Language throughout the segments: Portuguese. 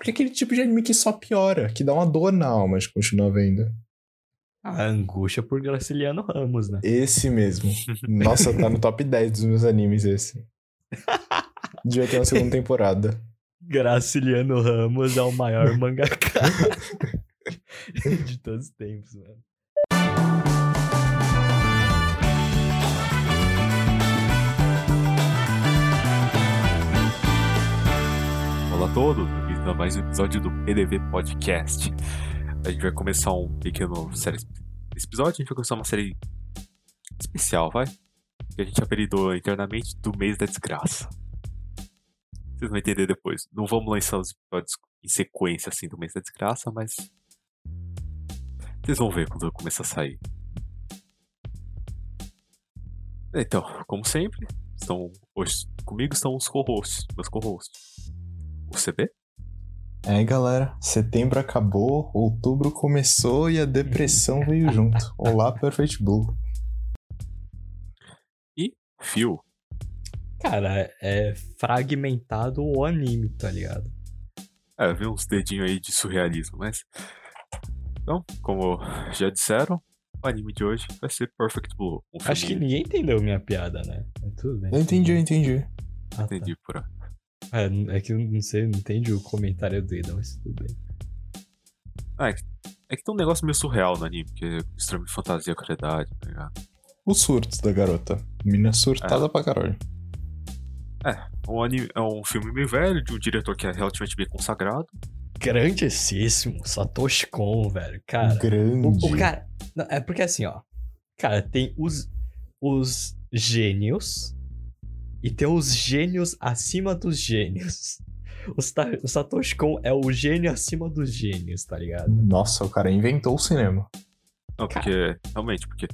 Porque é aquele tipo de anime que só piora, que dá uma dor na alma de continuar vendo. A angústia por Graciliano Ramos, né? Esse mesmo. Nossa, tá no top 10 dos meus animes esse. Devia ter uma segunda temporada. Graciliano Ramos é o maior mangaka de todos os tempos, mano. Olá a todos, bem-vindos a mais um episódio do PDV Podcast. A gente vai começar um pequeno série. Episódio a gente vai começar uma série especial, vai? Que a gente apelidou internamente do mês da desgraça. Vocês vão entender depois. Não vamos lançar os episódios em sequência assim do mês da desgraça, mas. Vocês vão ver quando começar a sair. Então, como sempre, estão hoje comigo estão os co-hosts, meus co-hosts. O CB? É, galera, setembro acabou, outubro começou e a depressão veio junto. Olá, Perfect Blue. E Phil. Cara, é fragmentado o anime, tá ligado? É, eu vi uns dedinhos aí de surrealismo, mas. Então, como já disseram, o anime de hoje vai ser Perfect Blue. Um Acho que ninguém entendeu minha piada, né? Mas tudo bem. Eu entendi, eu entendi. Ah, tá. Entendi por aí. É, é que eu não sei, não entende o comentário do Ida, mas tudo bem. Ah, é que, é que tem um negócio meio surreal no anime, que é extremo de fantasia, caridade, tá ligado? Os surtos da garota. Mina surtada pra caralho. É, um anime, é um filme meio velho, de um diretor que é relativamente bem consagrado. Grandíssimo, Satoshi Kon, velho. Cara, Grande. o, o cara. não, é porque assim, ó. Cara, tem os, os gênios e tem os gênios acima dos gênios. O, Sa- o Satoshi Kon é o gênio acima dos gênios, tá ligado? Nossa, o cara inventou o cinema. Não, porque, realmente, porque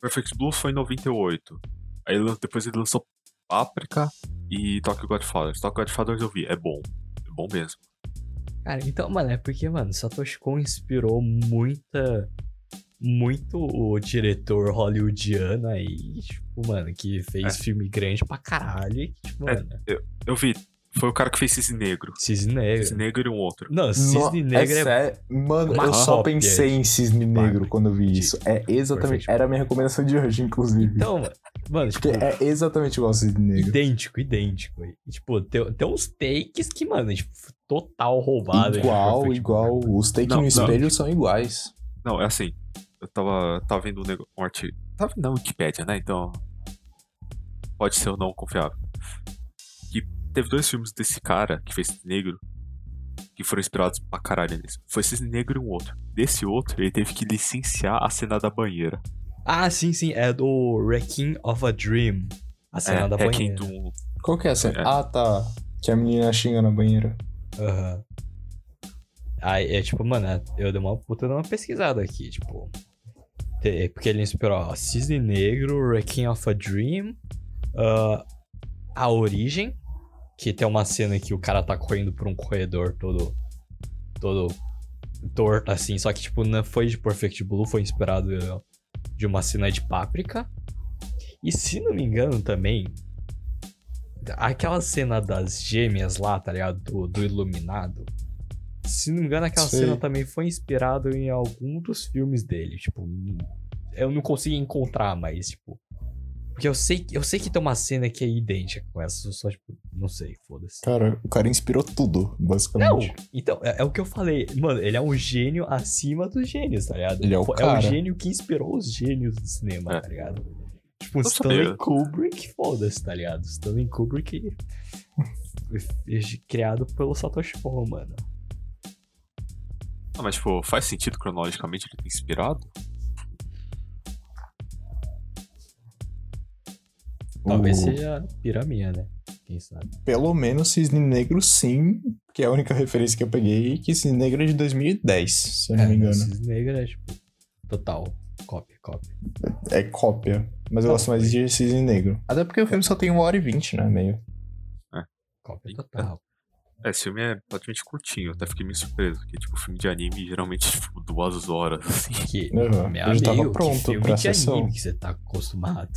Perfect Blue foi em 98. Aí depois ele lançou Paprika e Tokyo Godfather. Tokyo Godfather eu vi, é bom. É bom mesmo. Cara, então, mano, é porque, mano, Satoshi Kon inspirou muita. Muito o diretor hollywoodiano aí, tipo, mano, que fez É. filme grande pra caralho. e, Tipo, É. mano, Eu vi, foi o cara que fez Cisne Negro. Cisne Negro. Cisne Negro e um outro. Não, Cisne No- Negro é. sério? Mano, uma eu só cópia pensei em Cisne Negro quando eu vi isso. É exatamente. Era a minha recomendação de hoje, inclusive. Então, mano, mano, tipo, Porque é exatamente igual ao Cisne Negro. idêntico, idêntico. E, tipo, tem, tem uns takes que, mano, tipo, total roubado. de Igual, Perfect igual. Os takes Não, no não. espelho são iguais. Não, é assim. Eu tava, tava vendo um, nego- um artigo. Tava vendo na Wikipédia, né? Então. Pode ser ou não confiável. Que teve dois filmes desse cara que fez Cisne Negro. Que foram inspirados pra caralho nisso. Foi Cisne Negro e um outro. Desse outro, ele teve que licenciar a cena da banheira. Ah, sim, sim, é do Wrecking of a Dream. A cena é, da banheira. do. Qual que é essa? É. Ah, tá. Que a menina xinga na banheira. Aham. Aí, é tipo, mano, eu dei uma puta de uma pesquisada aqui, tipo. Te- Porque ele inspirou Cisne Negro, Wrecking of a Dream, ah, A Origem, que tem uma cena que o cara tá correndo por um corredor todo. todo torto, assim, só que, tipo, não foi de Perfect Blue, foi inspirado de uma cena de Páprica. E se não me engano também, aquela cena das gêmeas lá, tá ligado? Do, do Iluminado. Se não me engano, aquela Sei. cena também foi inspirada em algum dos filmes dele. Tipo, eu não consegui encontrar, mas, tipo. Porque eu sei, eu sei que tem uma cena que é idêntica com essa, só, tipo, não sei, foda-se. Cara, o cara inspirou tudo, Não, basicamente. então, é, é o que eu falei. Mano, ele é um gênio acima dos gênios, tá ligado? Ele é o cara. gênio que inspirou os gênios do cinema, É. tá ligado? Tipo, Eu Stanley sabia. Kubrick, foda-se, tá ligado? Stanley Kubrick criado pelo Satoshi Kon, mano. Ah, mas, tipo, faz sentido cronologicamente ele ter inspirado? Talvez O- seja piramia, né? Quem sabe? Pelo menos Cisne Negro, sim. Que é a única referência que eu peguei. Que Cisne Negro é de 2010, se eu não é, me engano. Cisne Negro é, tipo, total. Cópia, cópia. É cópia. Mas eu gosto mais de Cisne Negro. Até porque o filme só tem uma hora e vinte, né? Meio. Cópia Eita. total. É, esse filme é praticamente curtinho, eu até fiquei meio surpreso. Porque, tipo, filme de anime geralmente, tipo, duas horas, assim. Que, Uhum. meu tava amigo, pronto que filme de sessão. anime que você tá acostumado.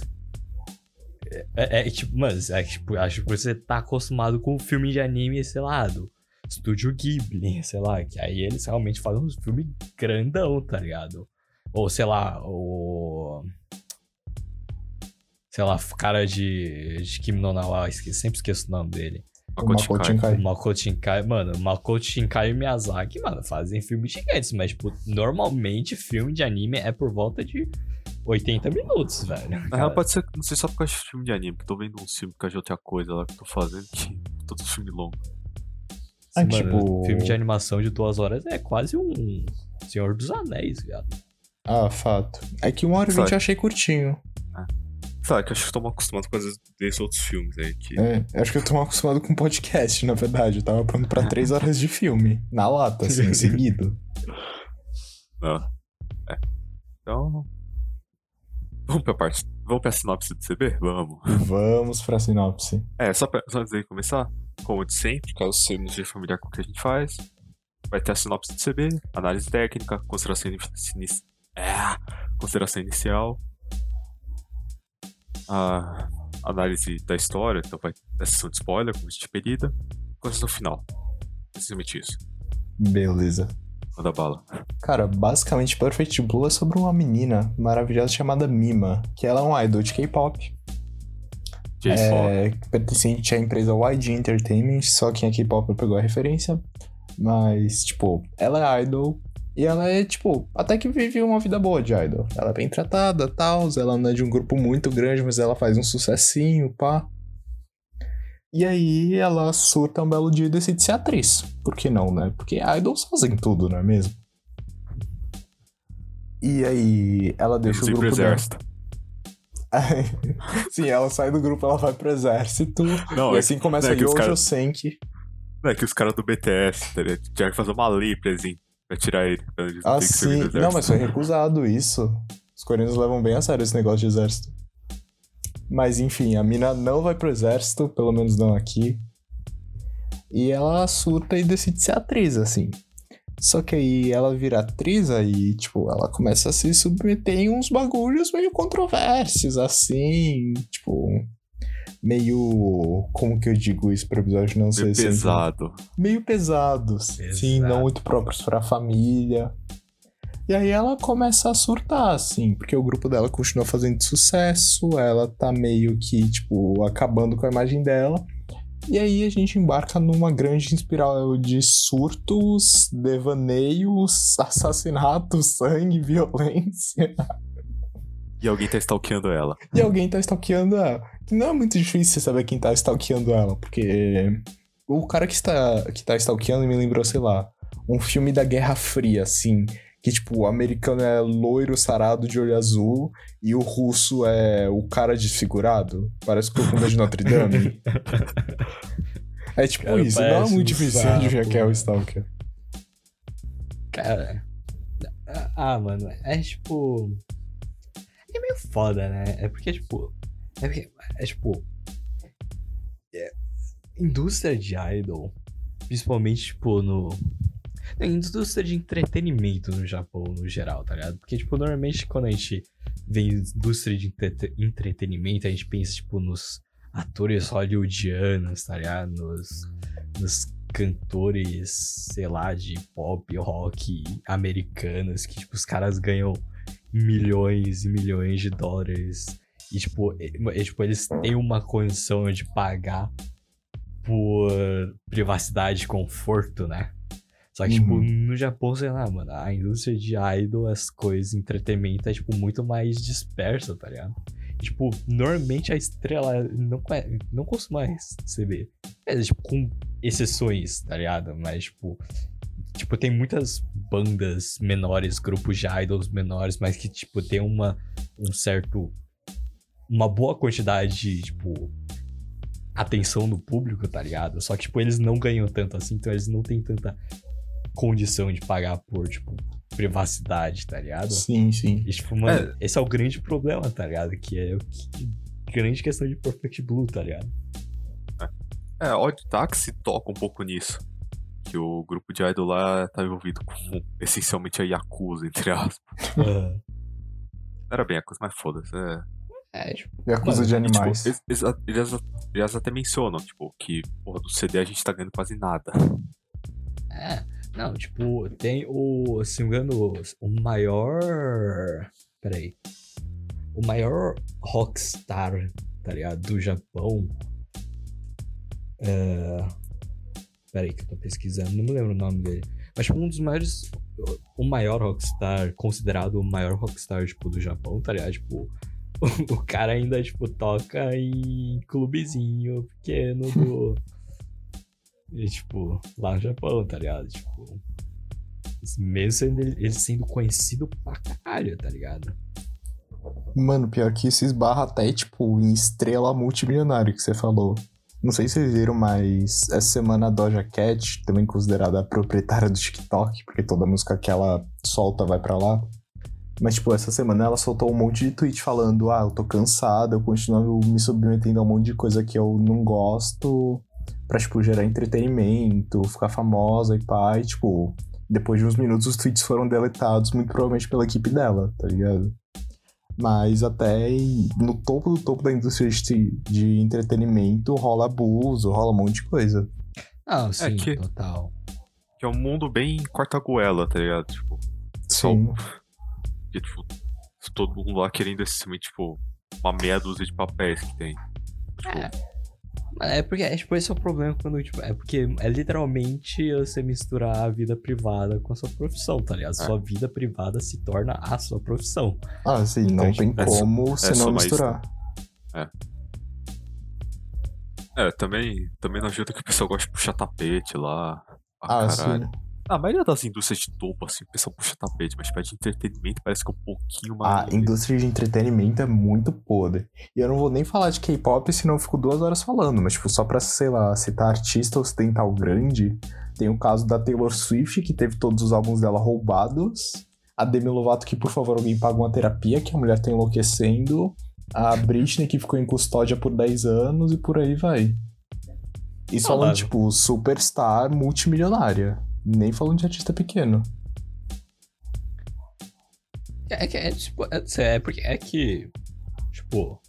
É, é, é, tipo, mano, é tipo, acho que você tá acostumado com filme de anime, sei lá, do, Estúdio Ghibli, sei lá, que aí eles realmente fazem um filme grandão, tá ligado? Ou sei lá, o. Sei lá, cara de, de Kim no Nawa, esqueci, sempre esqueço o nome dele. O Makoto Shinkai. O Makoto Shinkai, mano, o Makoto Shinkai e Miyazaki, mano, fazem filmes gigantes, mas, tipo, normalmente filme de anime é por volta de 80 minutos, velho. Na Cara, real, pode ser, não sei só por causa de filme de anime, que tô vendo uns filmes por causa de outra coisa lá que eu tô fazendo, que todos filme longo. Ah, mano, tipo- filme de animação de duas horas é quase um Senhor dos Anéis, viado. Ah, fato. É que uma hora e vinte eu achei curtinho. Sei lá, que eu acho que eu tô mal acostumado com as desses outros filmes aí, que... É, eu acho que eu tô mal acostumado com podcast, na verdade. Eu tava pronto pra três horas de filme. Na lata, assim, seguido. Não. É. Então... Vamos pra parte... Vamos pra sinopse do CB? Vamos. Vamos pra sinopse. É, só, pra, só antes de começar, como de sempre, caso você não seja familiar com o que a gente faz, vai ter a sinopse do CB, análise técnica, consideração, ini- é, consideração inicial, a análise da história, então vai ter sessão de spoiler, como de pedida, consideração final. Precisamente isso. Beleza. Manda bala. Cara, basicamente Perfect Blue é sobre uma menina maravilhosa chamada Mima, que ela é um idol de K-pop. É, pertencente à empresa YG Entertainment, só quem é K-pop pegou a referência. Mas, tipo, ela é idol e ela é, tipo, até que vive uma vida boa de idol. Ela é bem tratada, tal, ela não é de um grupo muito grande, mas ela faz um sucessinho, pá. E aí ela surta um belo dia e decide ser atriz. Por que não, né? Porque idols fazem tudo, não é mesmo? E aí ela deixa o grupo dela. exército. Sim, ela sai do grupo, ela vai pro exército. Não, e é, assim começa é Yojo caras- Senki. não, é que os caras do BTS, tá ligado? Tiveram que fazer uma lei pra, eles, pra tirar ele. Então eles não Ah, sim. Não, mas foi recusado isso. Os coreanos levam bem a sério esse negócio de exército. Mas enfim, a mina não vai pro exército, pelo menos não aqui. E ela surta e decide ser atriz, assim. Só que aí ela vira atriz aí, tipo, ela começa a se submeter em uns bagulhos meio controversos, assim. Tipo, meio. Como que eu digo isso pro episódio não Meio sempre- pesado. meio pesados. Sim, não Pesado. muito próprios pra família. E aí ela começa a surtar, assim, porque o grupo dela continua fazendo sucesso, ela tá meio que, tipo, acabando com a imagem dela. E aí a gente embarca numa grande espiral de surtos, devaneios, assassinatos, sangue, violência. E alguém tá stalkeando ela. E alguém tá stalkeando ela. Que não é muito difícil saber quem tá stalkeando ela, porque o cara que está, que tá stalkeando me lembrou, sei lá, um filme da Guerra Fria, assim. Que, tipo, o americano é loiro, sarado, de olho azul, e o russo é o cara desfigurado. Parece o Corcunda de Notre Dame. É tipo Cara, isso, não é muito um difícil sapo, de ver que é o. Stalker. Cara. Ah, mano, é tipo. É meio foda, né? É porque, tipo. É, porque, é tipo. é, indústria de idol, principalmente, tipo, no. Na indústria de entretenimento no Japão, no geral, tá ligado? Porque, tipo, normalmente quando a gente vê indústria de entre- entretenimento, a gente pensa, tipo, nos atores hollywoodianos, tá ligado? Nos, nos cantores, sei lá, de pop, rock americanos, que, tipo, os caras ganham milhões e milhões de dólares. E, tipo, e- tipo, eles têm uma condição de pagar por privacidade e conforto, né? Só que, tipo, Uhum. no Japão, sei lá, mano, a indústria de idol, as coisas, entretenimento é, tipo, muito mais dispersa, tá ligado? E, tipo, normalmente a estrela não, não costuma receber. É, tipo, com exceções, tá ligado? Mas, tipo, tipo, tem muitas bandas menores, grupos de idols menores, mas que, tipo, tem uma, um certo... Uma boa quantidade de, tipo, atenção do público, tá ligado? Só que, tipo, eles não ganham tanto assim, então eles não têm tanta condição de pagar por, tipo, privacidade, tá ligado? Sim, sim. E, tipo, mano, esse é o grande problema, tá ligado? Que é o que... grande questão de Perfect Blue, tá ligado? É, Odd Taxi toca um pouco nisso. Que o grupo de idol lá tá envolvido com essencialmente a Yakuza, entre aspas. Não era bem Yakuza, mas foda-se. É. é, tipo, E acusa Mano, de E, tipo, animais. eles, eles- eles- eles até mencionam, tipo, que porra, do CD a gente tá ganhando quase nada. Não, tipo, tem o. Se não me engano, o maior. Peraí. O maior rockstar, tá ligado? Do Japão. É... Peraí, que eu tô pesquisando, não me lembro o nome dele. Mas, tipo, um dos maiores. O maior rockstar, considerado o maior rockstar, tipo, do Japão, tá ligado? Tipo, o cara ainda, tipo, toca em clubezinho pequeno do. E, tipo, lá no Japão, tá ligado? Tipo. Mesmo sendo ele, ele sendo conhecido pra caralho, tá ligado? Mano, pior que isso esbarra até, tipo, em estrela multimilionária que você falou. Não sei se vocês viram, mas essa semana a Doja Cat, também considerada a proprietária do TikTok, porque toda música que ela solta vai para lá. Mas, tipo, essa semana ela soltou um monte de tweet falando: ah, eu tô cansada, eu continuo me submetendo a um monte de coisa que eu não gosto, pra, tipo, gerar entretenimento, ficar famosa e pá. E, tipo, depois de uns minutos os tweets foram deletados, muito provavelmente pela equipe dela, tá ligado? Mas até no topo do topo da indústria de, de entretenimento rola abuso, rola um monte de coisa. Ah, sim, é que, total. Que é um mundo bem corta-goela, tá ligado? Tipo, sim. Que, tipo, todo mundo lá querendo essencialmente, tipo, uma meia dúzia de papéis que tem. Tipo, é. É porque, é, tipo, esse é o problema quando, tipo, é porque é literalmente você misturar a vida privada com a sua profissão, tá ligado? É. Sua vida privada se torna a sua profissão. Ah, sim, então, não tem é, como você é não misturar. É. É, também, também não ajuda que o pessoal gosta de puxar tapete lá. Ah, caralho. sim. A maioria das indústrias de topo, assim, o pessoal puxa tapete, mas tipo, de entretenimento parece que é um pouquinho mais. A indústria de entretenimento é muito podre. E eu não vou nem falar de K-pop, senão eu fico duas horas falando, mas, tipo, só pra, sei lá, citar artista ocidental grande, tem o caso da Taylor Swift, que teve todos os álbuns dela roubados. A Demi Lovato, que por favor alguém paga uma terapia, que a mulher tá enlouquecendo. A Britney, que ficou em custódia por 10 anos e por aí vai. Isso falando, tipo, superstar multimilionária. Nem falando de artista pequeno. É que é, tipo, é, é porque é que, tipo,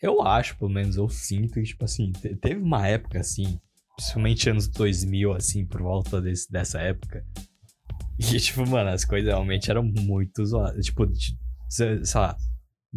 eu acho, pelo menos, eu sinto que, tipo assim, teve uma época assim, principalmente anos 2000, assim, por volta desse, dessa época, e, tipo, mano, as coisas realmente eram muito zoadas. Tipo, sei lá,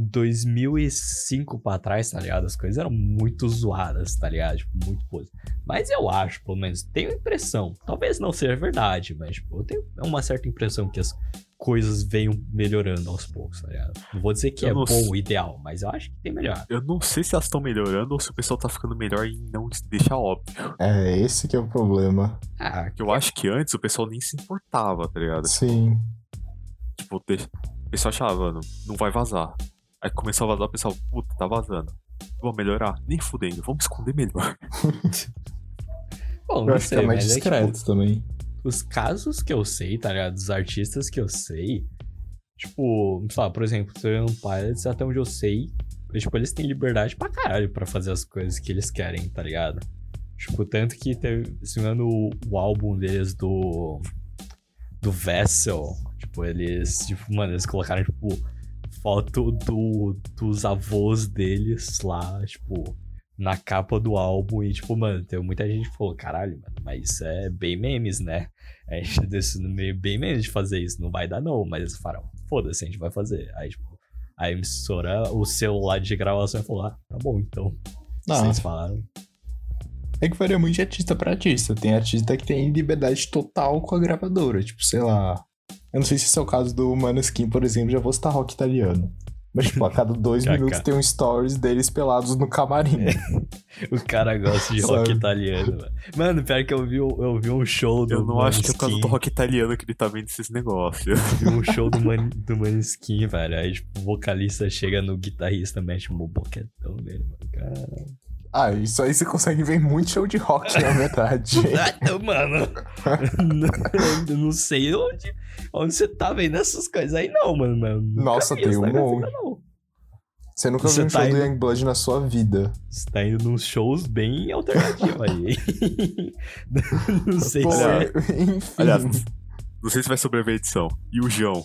2005 pra trás, tá ligado? As coisas eram muito zoadas, tá ligado? Tipo, muito coisa. Mas eu acho, pelo menos, tenho impressão. Talvez não seja verdade, mas, tipo, eu tenho uma certa impressão que as coisas venham melhorando aos poucos, tá ligado? Não vou dizer que eu é bom, o ideal, mas eu acho que tem melhor. Eu não sei se elas estão melhorando ou se o pessoal tá ficando melhor e não deixa óbvio. É, esse que é o problema. Ah, que eu acho que antes o pessoal nem se importava, tá ligado? Sim. Tipo, o pessoal achava, mano, não vai vazar. Aí começou a vazar, o pessoal, puta, tá vazando. Vamos melhorar? Nem fudendo, vamos esconder melhor. Bom, eu acho sei, que é mais discreto é, tipo, também. Os casos que eu sei, tá ligado? Dos artistas que eu sei, tipo, sei lá, por exemplo, Seven Pilots, até onde eu sei, tipo, eles têm liberdade pra caralho pra fazer as coisas que eles querem, tá ligado? Tipo, tanto que teve, se não o, o álbum deles do. do Vessel, tipo, eles, tipo, mano, eles colocaram, tipo, foto do, dos avós deles lá, tipo, na capa do álbum. E, tipo, mano, tem muita gente que falou, caralho, mano, mas isso é bem memes, né? A gente decidiu meio bem memes de fazer isso, não vai dar não. Mas eles falaram, foda-se, a gente vai fazer. Aí, tipo, a emissora, o celular de gravação falou, ah, tá bom, então. Ah. Vocês falaram. É que varia muito de artista pra artista. Tem artista que tem liberdade total com a gravadora. Tipo, sei lá, eu não sei se esse é o caso do Maneskin, por exemplo, já vou citar rock italiano. Mas, tipo, a cada dois minutos tem um stories deles pelados no camarim. o cara gosta de rock italiano, mano. Mano, pior que eu vi, eu vi um show do Eu não Maneskin. acho que é por causa do rock italiano que ele tá vendo esses negócios. Eu vi um show do, Man, do Maneskin, velho. Aí, tipo, o vocalista chega no guitarrista, mexe um boquetão nele, mano. Caralho. Ah, isso aí você consegue ver muito show de rock, na verdade. ah, mano. não, não sei onde, onde você tá vendo essas coisas aí, não, mano. Nossa, tem um monte. Você nunca você viu um tá show indo... do Youngblood na sua vida. Você tá indo nos shows bem alternativos aí. não sei Pô, se é... Enfim. Aliás, não sei se vai sobreviver a edição. E o João?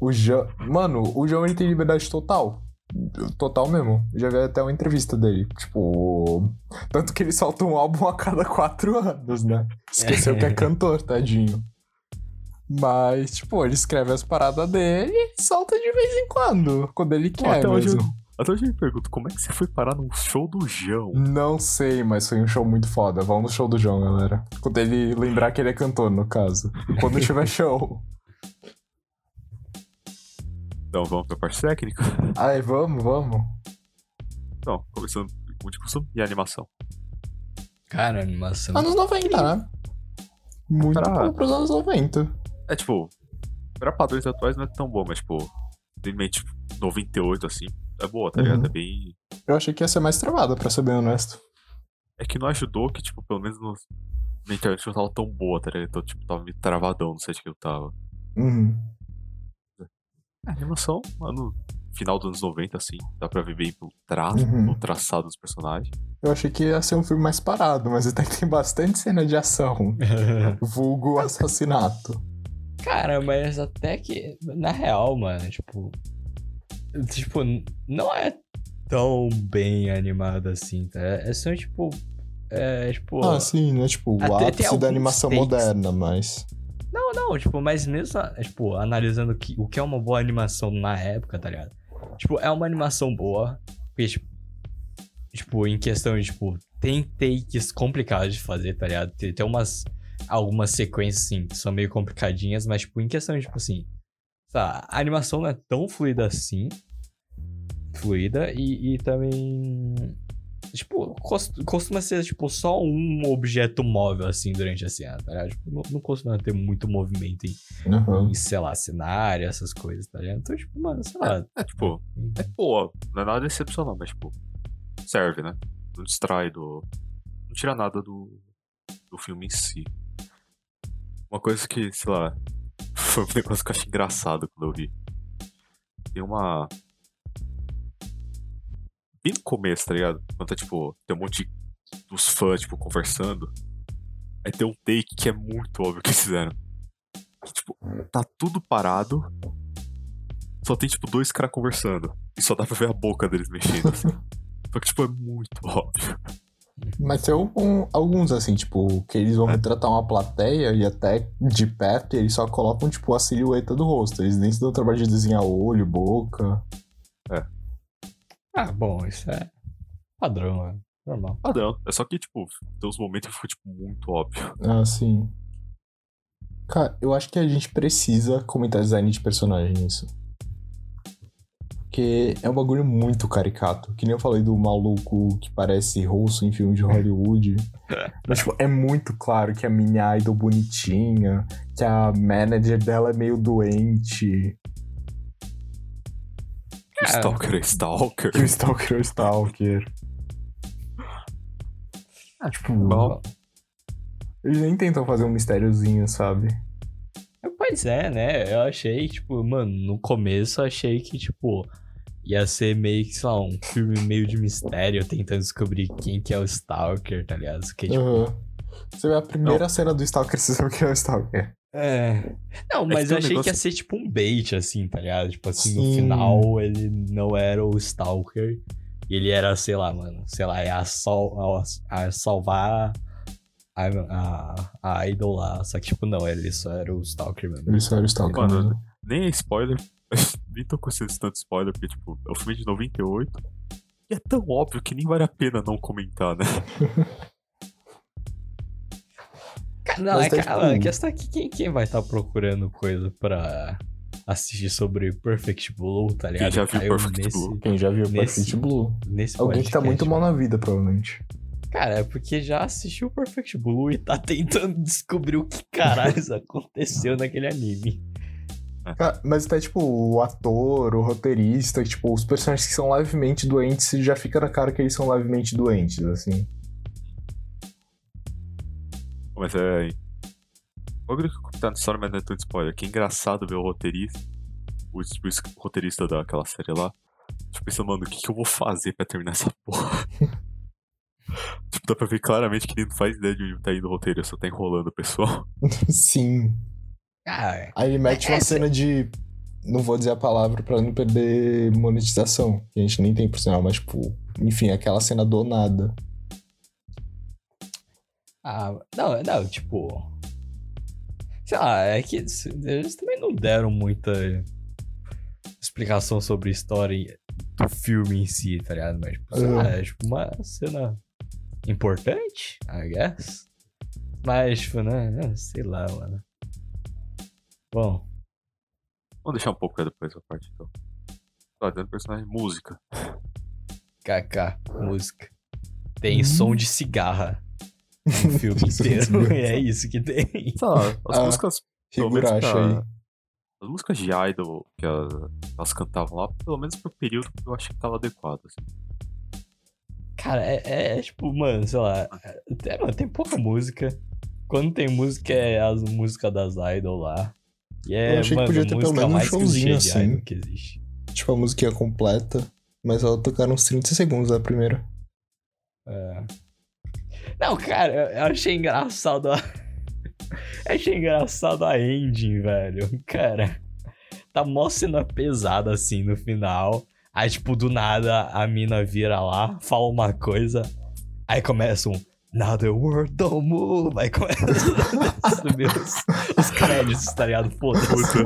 O João... Mano, o João ele tem liberdade total. Total mesmo. Já vi até uma entrevista dele. Tipo. Tanto que ele solta um álbum a cada quatro anos, né? Esqueceu que é cantor, tadinho. Mas, tipo, ele escreve as paradas dele e solta de vez em quando. Quando ele quer até hoje eu- mesmo. Até hoje eu me pergunto, como é que você foi parar num show do João? Não sei, mas foi um show muito foda. Vamos no show do João, galera. Quando ele lembrar que ele é cantor, no caso. E quando tiver show. Então vamos pra parte técnica? Ai, vamos, vamos. Então, começando com de costume e animação. Cara, animação. Anos 90, né? Muito Pra- bom pros anos 90. É tipo, pra padrões atuais não é tão bom, mas tipo, tem meio tipo 98 assim, é boa, tá Uhum. ligado? É bem. Eu achei que ia ser mais travada, pra ser bem honesto. É que não ajudou que, tipo, pelo menos no... na internet não tava tão boa, tá ligado? Então, tipo, tava meio travadão no site que eu tava. Uhum. É, animação, mano, final dos anos 90, assim, dá pra ver bem pelo traço, Uhum. pelo traçado dos personagens. Eu achei que ia ser um filme mais parado, mas até que tem bastante cena de ação. Vulgo assassinato. Cara, mas até que, na real, mano, tipo. Tipo, não é tão bem animado assim, tá? É só, tipo. É, tipo. Ah, sim, né? Tipo, o ápice da animação takes. moderna, mas. Não, não, tipo, mas mesmo, tipo, analisando que, o que é uma boa animação na época, tá ligado? Tipo, é uma animação boa, porque, tipo, tipo, em questão de, tipo, tem takes complicados de fazer, tá ligado? Tem, tem umas, algumas sequências, assim, que são meio complicadinhas, mas, tipo, em questão de, tipo, assim, tá, a animação não é tão fluida assim, fluida, e, e também, tipo, cos- costuma ser, tipo, só um objeto móvel, assim, durante a cena, tá ligado? Tipo, não, não costuma ter muito movimento em, Uhum. em, sei lá, cenário, essas coisas, tá ligado? Então, tipo, mano, sei lá. É, tipo, é boa, não é nada excepcional, mas, tipo, serve, né? Não distrai do. Não tira nada do, do filme em si. Uma coisa que, sei lá, foi um negócio que eu achei engraçado quando eu vi. Tem uma. Bem no começo, tá ligado? Quando tá, tipo, tem um monte dos fãs, tipo, conversando. Aí tem um take que é muito óbvio que eles fizeram. Que, tipo, tá tudo parado. Só tem, tipo, dois caras conversando. E só dá pra ver a boca deles mexendo, assim. Só que, tipo, é muito óbvio. Mas tem algum- alguns, assim, tipo, que eles vão É. retratar uma plateia e até de perto eles só colocam, tipo, a silhueta do rosto. Eles nem se dão o trabalho de desenhar olho, boca. Ah, bom, isso é padrão, mano. Normal. Padrão. É só que, tipo, tem uns momentos que ficou, tipo, muito óbvio. Ah, sim. Cara, eu acho que a gente precisa comentar design de personagem nisso. Porque é um bagulho muito caricato. Que nem eu falei do maluco que parece rosto em filme de Hollywood. Mas, tipo, é muito claro que a minha idol bonitinha, que a manager dela é meio doente, O Cara. Stalker é Stalker. o Stalker é Stalker. Ah, tipo, Bom. eles nem tentam fazer um mistériozinho, sabe? Pois é, né? Eu achei, tipo, mano, no começo eu achei que, tipo, ia ser meio que, sei lá, um filme meio de mistério, tentando descobrir quem que é o Stalker, tá ligado? Que, tipo, Aham. Você vê a primeira cena do Stalker, você sabe que é o Stalker. É. Não, que mas eu um achei que ia negócio- ser tipo um bait, assim, tá ligado? Tipo assim, no Sim. final ele não era o Stalker. E ele era, sei lá, mano, sei lá, é a, sal, a, a salvar a, a, a idol lá. Só que, tipo, não, ele só era o Stalker mesmo. Ele só era o Stalker. Mano, mesmo. Nem é spoiler. nem tô considerando tanto spoiler, porque, tipo, é um filme de 98. E é tão óbvio que nem vale a pena não comentar, né? Não, Mas é tá, que a tipo- questão é que quem, quem vai estar procurando coisa pra assistir sobre Perfect Blue, tá ligado? já viu Caiu Perfect Blue? Quem já viu Nesse- Perfect Blue? Nesse Alguém que tá muito mal na vida, provavelmente. Cara, é porque já assistiu Perfect Blue e tá tentando descobrir o que caralho aconteceu naquele anime. Cara, mas até, tipo, o ator, o roteirista, tipo, os personagens que são levemente doentes, já fica na cara que eles são levemente doentes, assim. Mas é. O bagulho que tá na história, mas não é tanto spoiler. Que é engraçado ver o roteirista. O, tipo, o roteirista daquela série lá. Tipo, pensando, mano, o que, que eu vou fazer pra terminar essa porra? tipo, dá pra ver claramente que ele não faz ideia de onde tá indo o roteiro, só tá enrolando o pessoal. Sim. Ah, Aí ele mete É, uma cê- cena de Não vou dizer a palavra pra não perder monetização, que a gente nem tem por sinal, mas, tipo, enfim, aquela cena do nada. Ah, não, não, tipo. Sei lá, é que eles também não deram muita explicação sobre a história do filme em si, tá ligado? Mas, tipo, sei lá, é tipo uma cena importante, I guess. Mas, tipo, né? Sei lá, mano. Bom. Vamos deixar um pouco pra depois a parte, então. Tá dando personagem música. KK, música. Tem som de cigarra no filme inteiro. é isso que tem. Sei lá, as Ah, músicas. pelo menos Higurashi pra- aí. As músicas de Idol que elas, cantavam lá, pelo menos pro período que eu achei que tava adequado. Assim. Cara, é, é, é tipo, mano, sei lá. É, mano, tem pouca música. Quando tem música, é as músicas das Idol lá. E é, Eu achei que mano, podia a ter pelo música menos um showzinho assim. Que existe. Tipo, a musiquinha completa. Mas ela tocaram uns 30 segundos da primeira. É. Não, cara, eu- achei engraçado a... eu achei engraçado a ending, velho. Cara, tá mó cena pesada assim no final. Aí, tipo, do nada a mina vira lá, fala uma coisa. Aí começa um Now the world don't move. Aí começa a subir os, os créditos, tá ligado? Foda-se.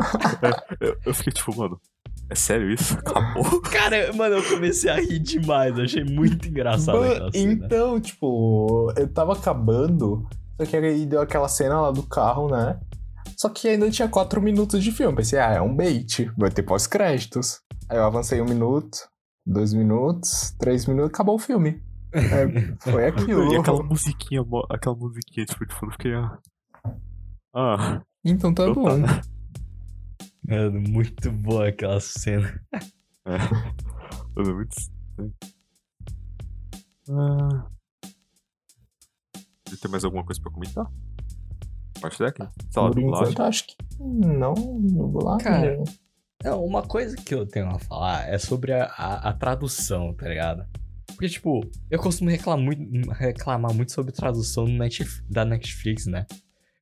É, eu, eu fiquei tipo, mano, é sério isso? Acabou? Cara, mano, eu comecei a rir demais. Achei muito engraçado aquela cena. Então, tipo, eu tava acabando. Só que aí deu aquela cena lá do carro, né? Só que ainda tinha 4 minutos de filme. Pensei, ah, é um bait. Vai ter pós-créditos. Aí eu avancei um minuto, dois minutos, três minutos, acabou o filme. É, foi aquilo. E aquela musiquinha, aquela musiquinha, tipo, de fundo, eu fiquei. Ah. ah. Então tá Opa. bom. Mano, muito boa aquela cena. É. Mano, é muito estranho. Ah. Você tem mais alguma coisa pra comentar? Parte técnica? Sei lá, Por enquanto, acho que não. Dublagem. Cara, Não, uma coisa que eu tenho a falar é sobre a, a, a tradução, tá ligado? Porque, tipo, eu costumo reclamar muito, reclamar muito sobre tradução no Netf- da Netflix, né?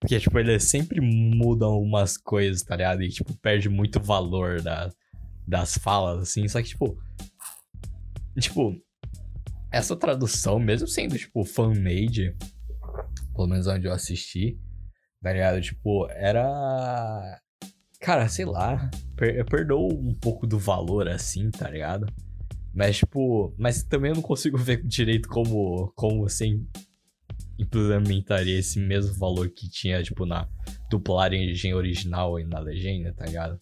Porque, tipo, eles sempre mudam umas coisas, tá ligado? E, tipo, perde muito valor da, das falas, assim. Só que, tipo. Tipo, essa tradução, mesmo sendo, tipo, fan-made, pelo menos onde eu assisti, tá ligado? Tipo, era. Cara, sei lá. Per eu perdoo um pouco do valor, assim, tá ligado? Mas, tipo. Mas também eu não consigo ver direito como, como você implementaria esse mesmo valor que tinha, tipo, na dublagem original e na legenda, tá ligado?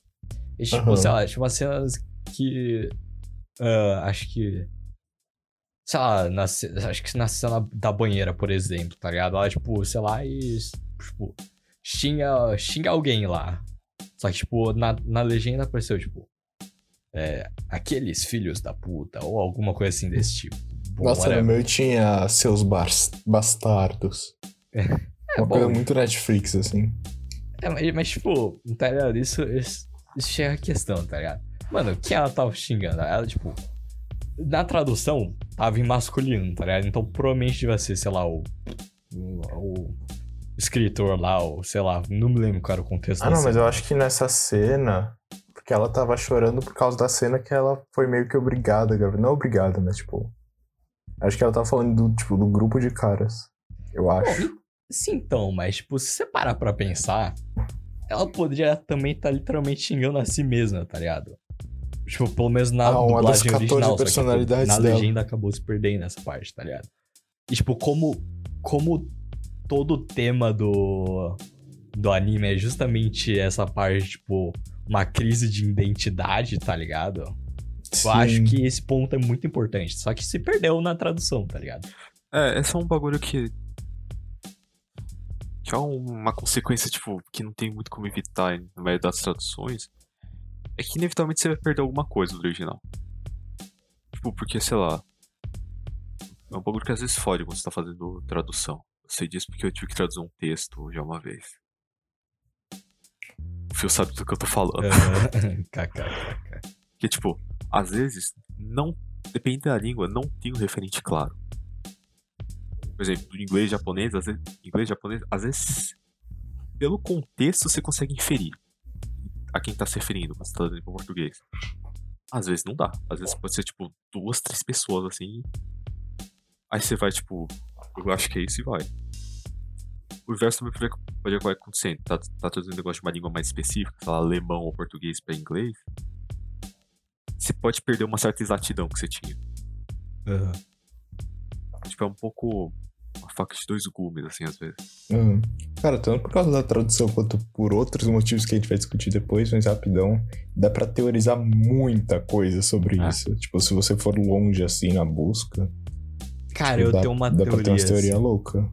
E, tipo, Aham. sei lá, tipo, umas cenas que. ah, acho que. Sei lá, na, acho que na cena da banheira, por exemplo, tá ligado? Ela, tipo, sei lá, e. Tipo, xinga, xinga alguém lá. Só que, tipo, na, na legenda apareceu, tipo. É, aqueles filhos da puta, ou alguma coisa assim desse tipo. Bom, Nossa, whatever. no meu tinha seus bastardos. Uma bom. coisa muito Netflix, assim. É, mas, mas, tipo, tá ligado? Isso, isso, isso chega a questão, tá ligado? Mano, quem ela tava xingando? Ela, tipo, na tradução, tava em masculino, tá ligado? Então provavelmente devia ser, sei lá, o. O, escritor lá, ou sei lá, não me lembro qual era o contexto Ah, não, mas cena. eu acho que nessa cena. Porque ela tava chorando por causa da cena que ela foi meio que obrigada, Gabriel. Não obrigada, mas tipo. Acho que ela tava falando do, tipo, do grupo de caras. Eu acho. Sim, então, mas, tipo, se você parar pra pensar, ela poderia também estar literalmente xingando a si mesma, tá ligado? Tipo, pelo menos na Ah, dublagem 14 original, só que, tipo, personalidades na dela. legenda acabou se perdendo nessa parte, tá ligado? E, tipo, como, como todo o tema do, do anime é justamente essa parte, tipo, uma crise de identidade, tá ligado? Eu acho que esse ponto é muito importante. Só que se perdeu na tradução, tá ligado? É, é só um bagulho que. Que é uma consequência, tipo, que não tem muito como evitar na maioria das traduções. É que inevitavelmente você vai perder alguma coisa do original. Tipo, porque, sei lá. É um bagulho que às vezes fode quando você tá fazendo tradução. Eu sei disso porque eu tive que traduzir um texto já uma vez. O Fio sabe do que eu tô falando. KK. Que, tipo, às vezes, não. Depende da língua, não tem um referente claro. Por exemplo, inglês japonês, às vezes. Inglês japonês, às vezes. Pelo contexto você consegue inferir. a quem tá se referindo, mas tá pro português. Às vezes não dá. Às vezes pode ser, tipo, duas, três pessoas, assim. Aí você vai, tipo, eu acho que é isso e vai. O inverso também pode, acontecendo. Tá, tá traduzindo um negócio de uma língua mais específica, sei lá, alemão ou português pra inglês. Você pode perder uma certa exatidão que você tinha. Aham. Tipo, é um pouco uma faca de dois gumes, assim, às vezes. Uhum. Cara, tanto por causa da tradução quanto por outros motivos que a gente vai discutir depois, mas rapidão, dá pra teorizar muita coisa sobre É. isso. Tipo, se você for longe assim na busca, Cara, tipo, eu dá, tenho uma dá pra ter teoria. umas teorias assim. loucas.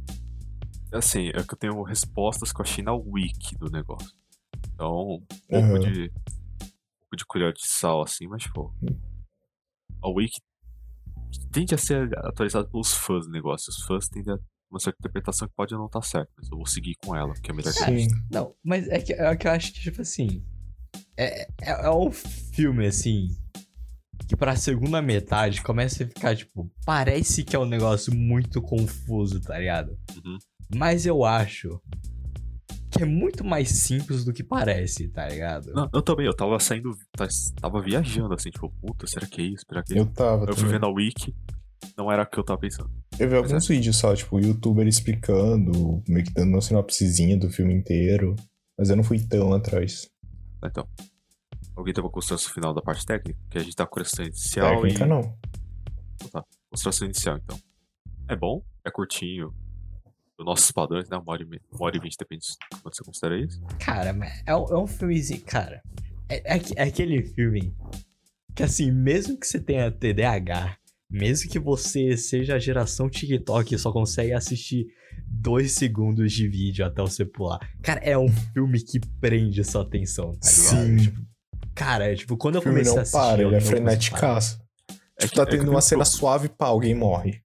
Assim, é que eu tenho respostas que eu achei na wiki do negócio. Então, um pouco Aham. de. Pouco de colher de sal, assim, mas, pô. A wiki tende a ser atualizada pelos fãs do negócio. Os fãs tendem a uma certa interpretação que pode não estar certa, mas eu vou seguir com ela, que é melhor que a Sim. Não, mas é que, é que eu acho que, tipo assim. É, é, é um filme, assim. Que pra segunda metade começa a ficar, tipo. Parece que é um negócio muito confuso, tá ligado? Uhum. Mas eu acho. Que é muito mais simples do que parece, tá ligado? Não, eu também, eu tava saindo. tá- Tava viajando assim, tipo, puta, será que é isso? Será que é Eu isso? tava. Eu fui vendo a wiki, não era o que eu tava pensando. Eu vi alguns vídeos só, tipo, o youtuber explicando, meio que dando uma sinopsezinha do filme inteiro. Mas eu não fui tão atrás. Então. Alguém teve a consideração final da parte técnica? Que a gente tá com a consideração inicial Técnica e. não. Consideração inicial, então. É bom, é curtinho. Dos nossos padrões, né? Uma hora e, me- uma hora e vinte, depende de quando você considera isso. Cara, mas é, um- é um filmezinho. Cara, é, é é aquele filme que, assim, mesmo que você tenha TDAH, mesmo que você seja a geração TikTok e só consegue assistir dois segundos de vídeo até você pular. Cara, é um filme que prende sua atenção, tá ligado? Sim. Tipo, cara, é, tipo, quando eu comecei a assistir. para, ele é freneticaço. É Tipo, que- tá é que eu tendo uma um cena pro- suave, pá, alguém morre.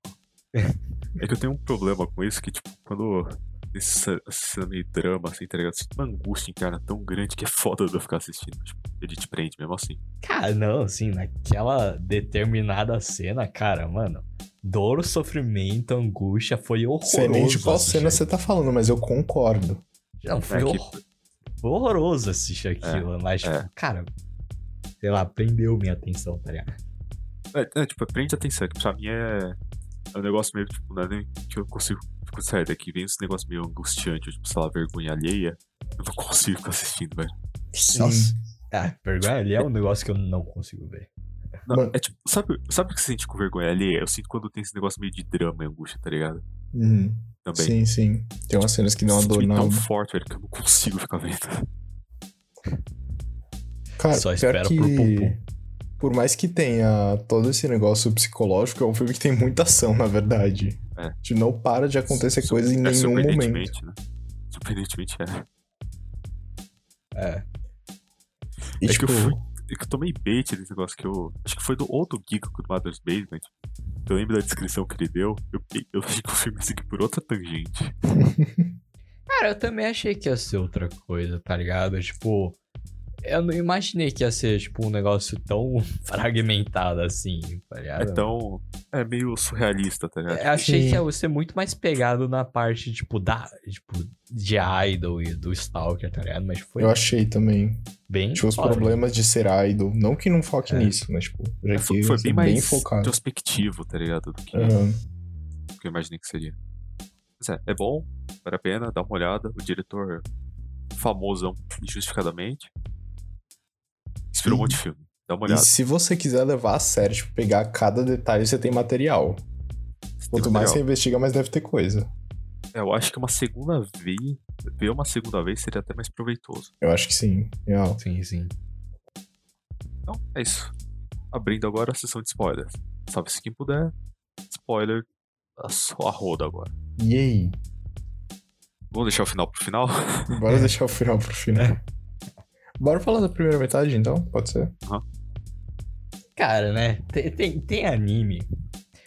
É que eu tenho um problema com isso, que, tipo, quando. Essa cena meio drama, assim, tá ligado? Sinto uma angústia interna tão grande que é foda de eu ficar assistindo. Tipo, ele te prende mesmo assim. Cara, não, assim, naquela determinada cena, cara, mano. Dor, sofrimento, angústia, foi horroroso. Sei nem de qual assistir cena você tá falando, mas eu concordo. Não, foi, É que- horroroso assistir aquilo, mas, tipo, é. cara, sei lá, prendeu minha atenção, tá ligado? É, é, tipo, prende atenção, que pra mim é. É um negócio meio, tipo, não é nem que eu consigo ficar sair daqui. Vem esse negócio meio angustiante, tipo, sei lá, vergonha alheia. Eu não consigo ficar assistindo, velho. Nossa. Ah, vergonha ali é um negócio que eu não consigo ver. Não, é tipo, sabe, sabe o que você sente com vergonha alheia? Eu sinto quando tem esse negócio meio de drama e angústia, tá ligado? Uhum. Também. Sim, sim. Tem umas cenas que dor meio na tão forte, velho, que eu não consigo ficar vendo. Cara, Só espera que... pro pum pum. Por mais que tenha todo esse negócio psicológico, é um filme que tem muita ação, na verdade. É. Tipo, não para de acontecer Su- coisa em é, nenhum momento. surpreendentemente, né? Surpreendentemente é. É. E, É que tipo, eu fui. É que eu tomei bait desse negócio que eu. Acho que foi do ou do Giga do Mother's Basement. Eu lembro da descrição que ele deu. Eu, eu achei que o filme ia seguir por outra tangente. Cara, eu também achei que ia ser outra coisa, tá ligado? Tipo, eu não imaginei que ia ser, tipo, um negócio tão fragmentado assim, tá ligado? Então. É meio surrealista, tá ligado? Eu achei Sim. que ia ser muito mais pegado na parte, tipo, da. Tipo, de idol e do Stalker, tá ligado? Mas foi eu achei também. bem. Tipo, os problemas de ser idol. Não que não foque É. nisso, mas, tipo, já É, foi, foi bem mais bem focado. introspectivo, tá ligado? Do que, Aham. do que eu imaginei que seria. Mas é, é bom, vale a pena, dá uma olhada. O diretor famosão, injustificadamente. Inspirou um E- monte de filme. Dá uma E olhada. se você quiser levar a sério, tipo, pegar cada detalhe, você tem material. Quanto Tem mais você investiga, mais deve ter coisa. É, eu acho que uma segunda vez. Ver uma segunda vez seria até mais proveitoso. Eu acho que sim, real. Sim, sim. Então, é isso. Abrindo agora a sessão de spoilers. Salve-se quem puder. Spoiler a sua roda agora. E aí? Vamos deixar o final pro final? Bora deixar o final pro final. Bora falar da primeira metade, então? Pode ser? Cara, né? Tem, tem, tem anime.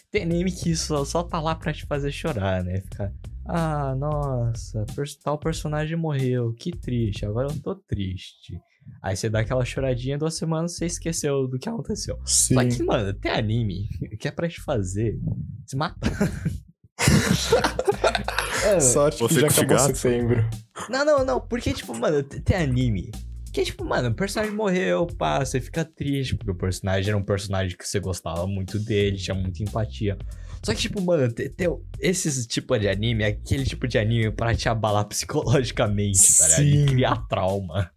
Tem anime que só, só tá lá pra te fazer chorar, né? Ficar. Ah, nossa, tal personagem morreu, que triste, agora eu tô triste. Aí você dá aquela choradinha, duas semanas você esqueceu do que aconteceu. Sim. Só que, mano, tem anime que é pra te fazer se matar. É, Sorte Você que já acabou cigarro? setembro. Não, não, não, porque, tipo, mano, tem anime Que tipo, mano, o personagem morreu, pá, você fica triste, porque o personagem era um personagem que você gostava muito dele, tinha muita empatia. Só que, tipo, mano, tem, tem esse tipo de anime é aquele tipo de anime pra te abalar psicologicamente, tá ligado? E criar trauma.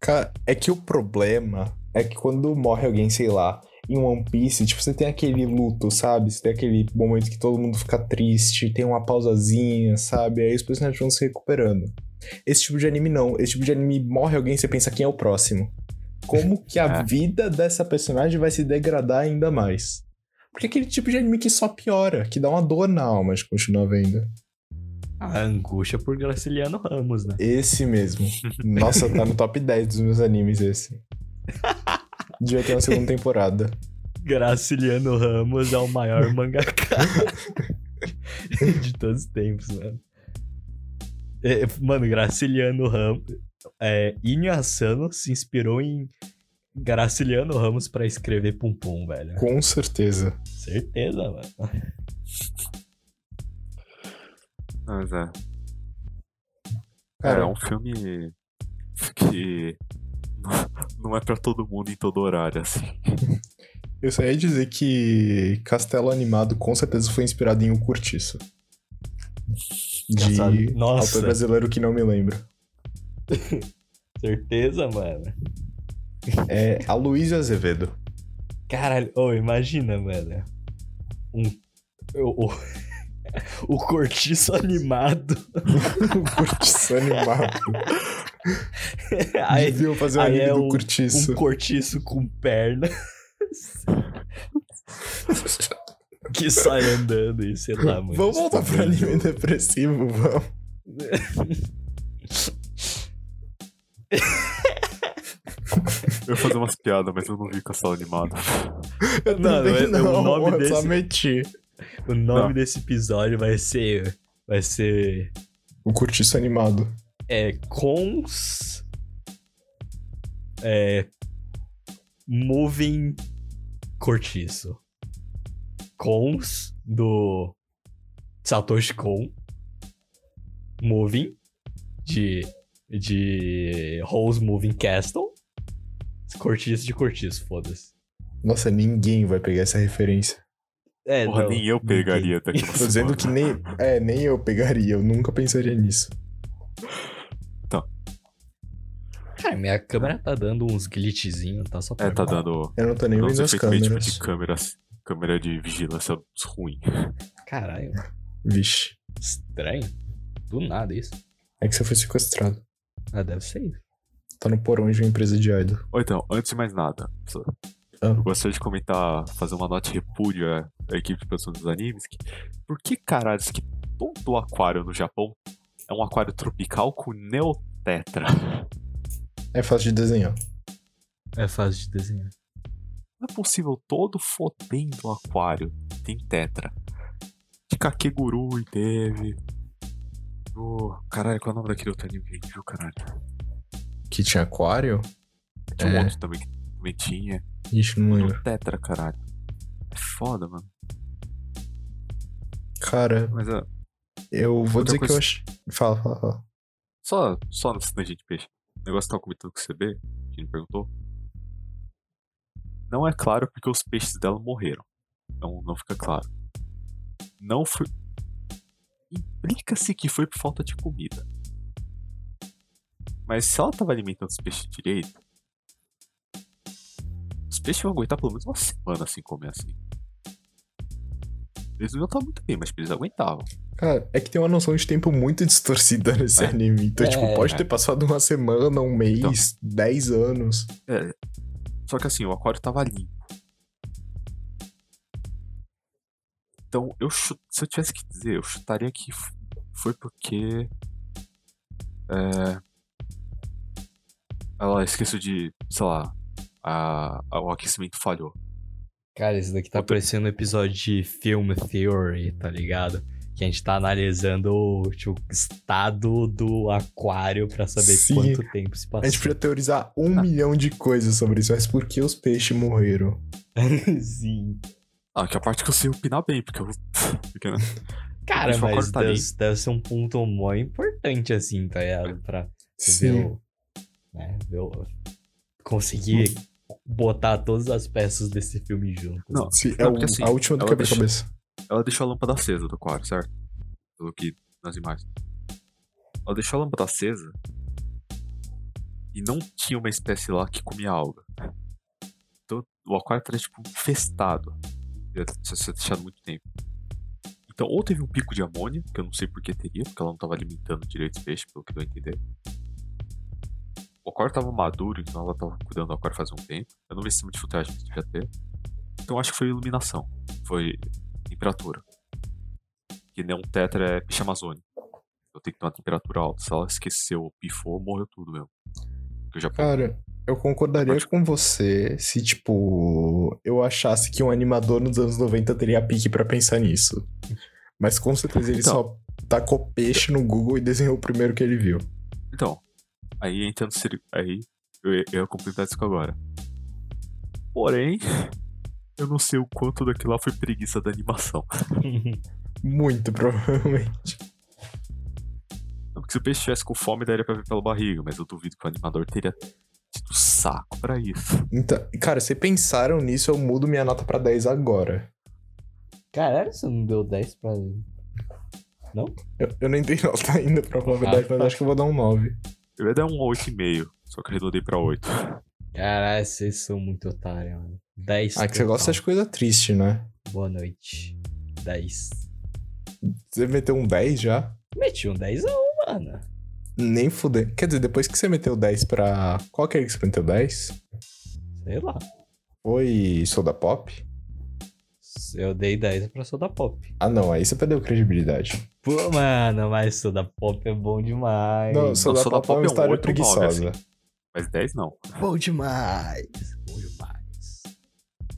Cara, é que o problema é que quando morre alguém, sei lá, em One Piece, tipo, você tem aquele luto, sabe? Você tem aquele momento que todo mundo fica triste, tem uma pausazinha, sabe? Aí os personagens vão se recuperando. Esse tipo de anime não. Esse tipo de anime morre alguém, você pensa quem é o próximo. Como que a É. vida dessa personagem vai se degradar ainda mais? Porque é aquele tipo de anime que só piora, que dá uma dor na alma de continuar vendo. A angústia por Graciliano Ramos, né? Esse mesmo. Nossa, tá no top 10 dos meus animes esse. Devia ter uma segunda temporada. Graciliano Ramos é o maior mangaka de todos os tempos, mano. É, mano, Graciliano Ramos. É, Inyo Asano se inspirou em Graciliano Ramos pra escrever Pum Pum, velho. Com certeza. Certeza, mano. Mas é. Cara, é um filme que não- não é pra todo mundo em todo horário, assim. eu só ia dizer que Castelo Animado com certeza foi inspirado em O Curtiço. De Nossa. autor brasileiro que não me lembro. Certeza, mano. É Aloysio Azevedo. Caralho, ô, imagina, mano. Um. O, o, o cortiço animado. o Curtiço Animado. Aí, Deviam fazer um aí anime é do um- Curtiço. um cortiço com perna. Que sai andando e sei lá, mano. Vamos voltar pro anime depressivo, vamos. Eu ia fazer umas piadas, mas eu não vi Castelo Animado. Eu Não, também é- não, o nome eu só desse- meti. O nome Não. desse episódio vai ser. Vai ser. O Curtiço Animado. É. Cons. É. Moving Cortiço. Cons do Satoshi Kon. Moving de. De Rose Moving Castle. Cortiço de Cortiço, foda-se. Nossa, ninguém vai pegar essa referência. É, Porra, não, nem eu ninguém. pegaria uma Tô dizendo que nem. É, nem eu pegaria, eu nunca pensaria nisso. Cara, minha câmera tá dando uns glitchzinhos, tá só pra É, tá dando. Eu não tô nem vendo as câmeras. de câmeras. Câmera de vigilância ruim. Caralho, Vixe. estranho. Do nada isso. É que você foi sequestrado. Ah, deve ser isso. Tá no porão de uma empresa de idol. Ou então, antes de mais nada, só- Ah. eu gostaria de comentar, fazer uma nota de repúdio à, à equipe de produção dos animes. Que, por que caralho que todo aquário no Japão é um aquário tropical com neotetra? É fácil de desenhar. É fácil de desenhar. Não é possível todo fodendo aquário tem tetra. De Kakegurui teve. Oh, caralho, qual é o nome daquele outro anime que viu, caralho? Que tinha aquário? Tinha um É. monte também que também tinha. Ixi, não lembro. Tetra, caralho. É foda, mano. Cara, Mas eu vou dizer que coisa- eu acho. Fala, fala, fala. Só, só tangente de peixe. O negócio que tava comentando com o CB, que me perguntou. Não é claro porque os peixes dela morreram. Não, não fica claro. Não foi. Implica-se que foi por falta de comida. Mas se ela tava alimentando os peixes direito. Os peixes vão aguentar pelo menos uma semana sem comer assim. Eles não iam estar muito bem, mas eles aguentavam. Cara, é que tem uma noção de tempo muito distorcida nesse É. anime. Então, É, tipo, pode é. ter passado uma semana, um mês, Então. dez anos. É. Só que assim, o aquário tava limpo. Então, eu se eu tivesse que dizer, eu chutaria que foi porque. É. Ela esqueceu de, sei lá, a, a- o aquecimento falhou. Cara, isso daqui tá Outra- parecendo um episódio de Film Theory, tá ligado? Que a gente tá analisando o tipo, estado do aquário pra saber Sim. quanto tempo se A passou. gente podia teorizar um Ah. milhão de coisas sobre isso, mas por que os peixes morreram? Sim. Ah, que a parte que eu sei opinar bem, porque eu. porque, né? Cara, o mas deve, deve ser um ponto mó importante, assim, tá ligado? Pra ver o né? Eu consegui botar todas as peças desse filme juntas. Não, Sim, é Não, o- porque assim, a última do ela quebra-cabeça. Ela deixou a lâmpada acesa do aquário, certo? Pelo que nas imagens. Ela deixou a lâmpada acesa e não tinha uma espécie lá que comia alga. Então o aquário estaria tipo infestado. Ia ser deixado muito tempo. Então, ou teve um pico de amônia, que eu não sei por que teria, porque ela não estava alimentando direito os peixes, pelo que deu a entender. O aquário estava maduro, então ela estava cuidando do aquário faz um tempo. Eu não vi sistema de filtragem que devia ter. Então, acho que foi iluminação. Foi temperatura. Que nem um tetra é picha amazônico. Eu tenho que ter uma temperatura alta. Se ela esqueceu, pifou, morreu tudo mesmo. Cara, eu concordaria Pode- com você se, tipo, eu achasse que um animador nos anos 90 teria pique pra pensar nisso. Mas com certeza ele Então. só tacou peixe no Google e desenhou o primeiro que ele viu. Então, aí entrando aí eu ia, eu ia completar isso agora. Porém, eu não sei o quanto daquilo lá foi preguiça da animação. Muito provavelmente. Não, Porque se o peixe estivesse com fome, daria pra ver pela barriga, mas eu duvido que o animador teria tido saco pra isso. Então, cara, se pensaram nisso, eu mudo minha nota pra 10 agora. Caralho, você não deu 10 pra. Eu, eu nem dei nota ainda, pra falar a verdade, mas acho que eu vou dar um 9. Eu ia dar um 8,5, só que eu arredondei pra 8. Caralho, vocês são muito otários, mano. 10. Ah, que você gosta de coisa triste, né? Boa noite. 10. Você meteu um 10 já? Meti um 10 mano. Nem fuder. Quer dizer, depois que você meteu 10 pra. Qual que é que você meteu 10? Sei lá. Foi Soda Pop? Eu dei 10 pra Soda Pop. Ah, não, aí você perdeu credibilidade. Pô, mano, mas Soda Pop é bom demais. Não, Soda, Soda Pop, é Pop uma é um história 8 ou 9, preguiçosa. Mas 10 não. Bom demais. Bom demais.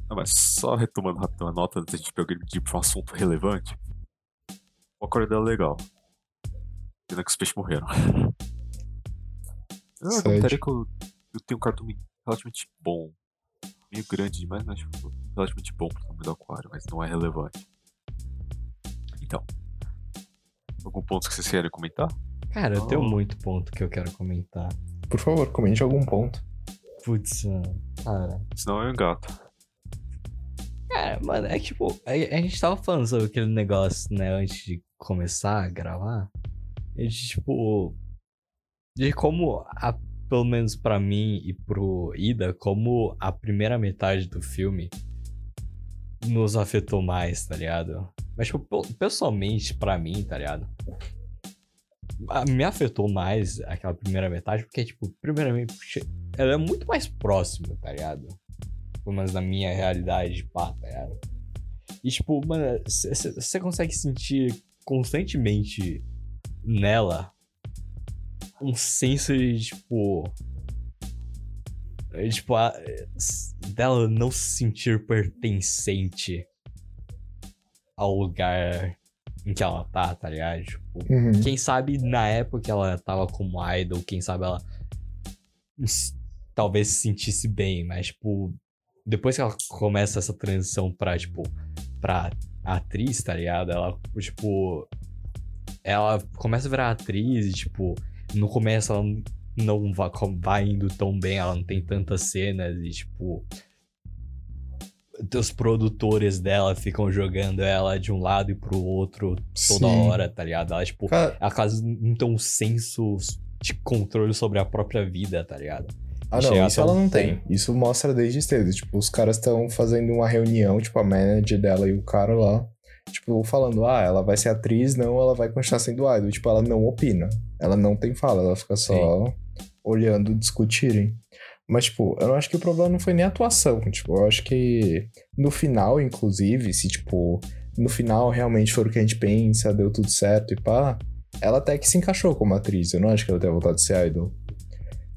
Não, mas só retomando rapidão a nota antes da gente progredir pra um assunto relevante. O aquário dela é legal. Pena que os peixes morreram. Eu Sede. comentaria que eu, eu tenho um cardume relativamente bom. Meio grande demais, mas tipo, relativamente bom pro tamanho do aquário, mas não é relevante. Então. Algum ponto que vocês querem comentar? Cara, eu tenho muito ponto que eu quero comentar. Por favor, comente algum ponto. Putz. Cara. Senão eu engato. Cara, mano, é tipo, a, a gente tava falando sobre aquele negócio, né, antes de começar a gravar. A gente, tipo. De como, a, pelo menos pra mim e pro Ida, como a primeira metade do filme nos afetou mais, tá ligado? Mas, tipo, pe- pessoalmente, pra mim, tá ligado? Me afetou mais aquela primeira metade, porque, tipo, primeiramente, ela é muito mais próxima, tá ligado? Pelo menos na minha realidade, pá, tá ligado? E, tipo, mano, você consegue sentir constantemente nela um senso de, tipo. é, Tipo, a, dela não se sentir pertencente ao lugar em que ela tá, tá ligado? Tipo, Uhum. quem sabe na época ela tava como idol, quem sabe ela talvez se sentisse bem, mas, tipo, depois que ela começa essa transição pra, tipo, pra atriz, tá ligado? Ela, tipo, ela começa a virar atriz e, tipo, no começo ela não vai, vai indo tão bem, ela não tem tantas cenas e, tipo, os produtores dela ficam jogando ela de um lado e pro outro toda Sim. hora, tá ligado? Ela, tipo, Cara, ela quase não tem um senso de controle sobre a própria vida, tá ligado? Ah, não, isso ela não tem. Isso mostra desde cedo. Tipo, os caras estão fazendo uma reunião, tipo, a manager dela e o cara lá. Tipo, falando, ah, ela vai ser atriz, não, ela vai continuar sendo idol. Tipo, ela não opina. Ela não tem fala, ela fica só olhando discutirem. Mas, tipo, eu não acho que o problema não foi nem a atuação. Tipo, eu acho que no final, inclusive, se, tipo, no final realmente for o que a gente pensa, deu tudo certo e pá, ela até que se encaixou como atriz. Eu não acho que ela tenha voltado a ser idol.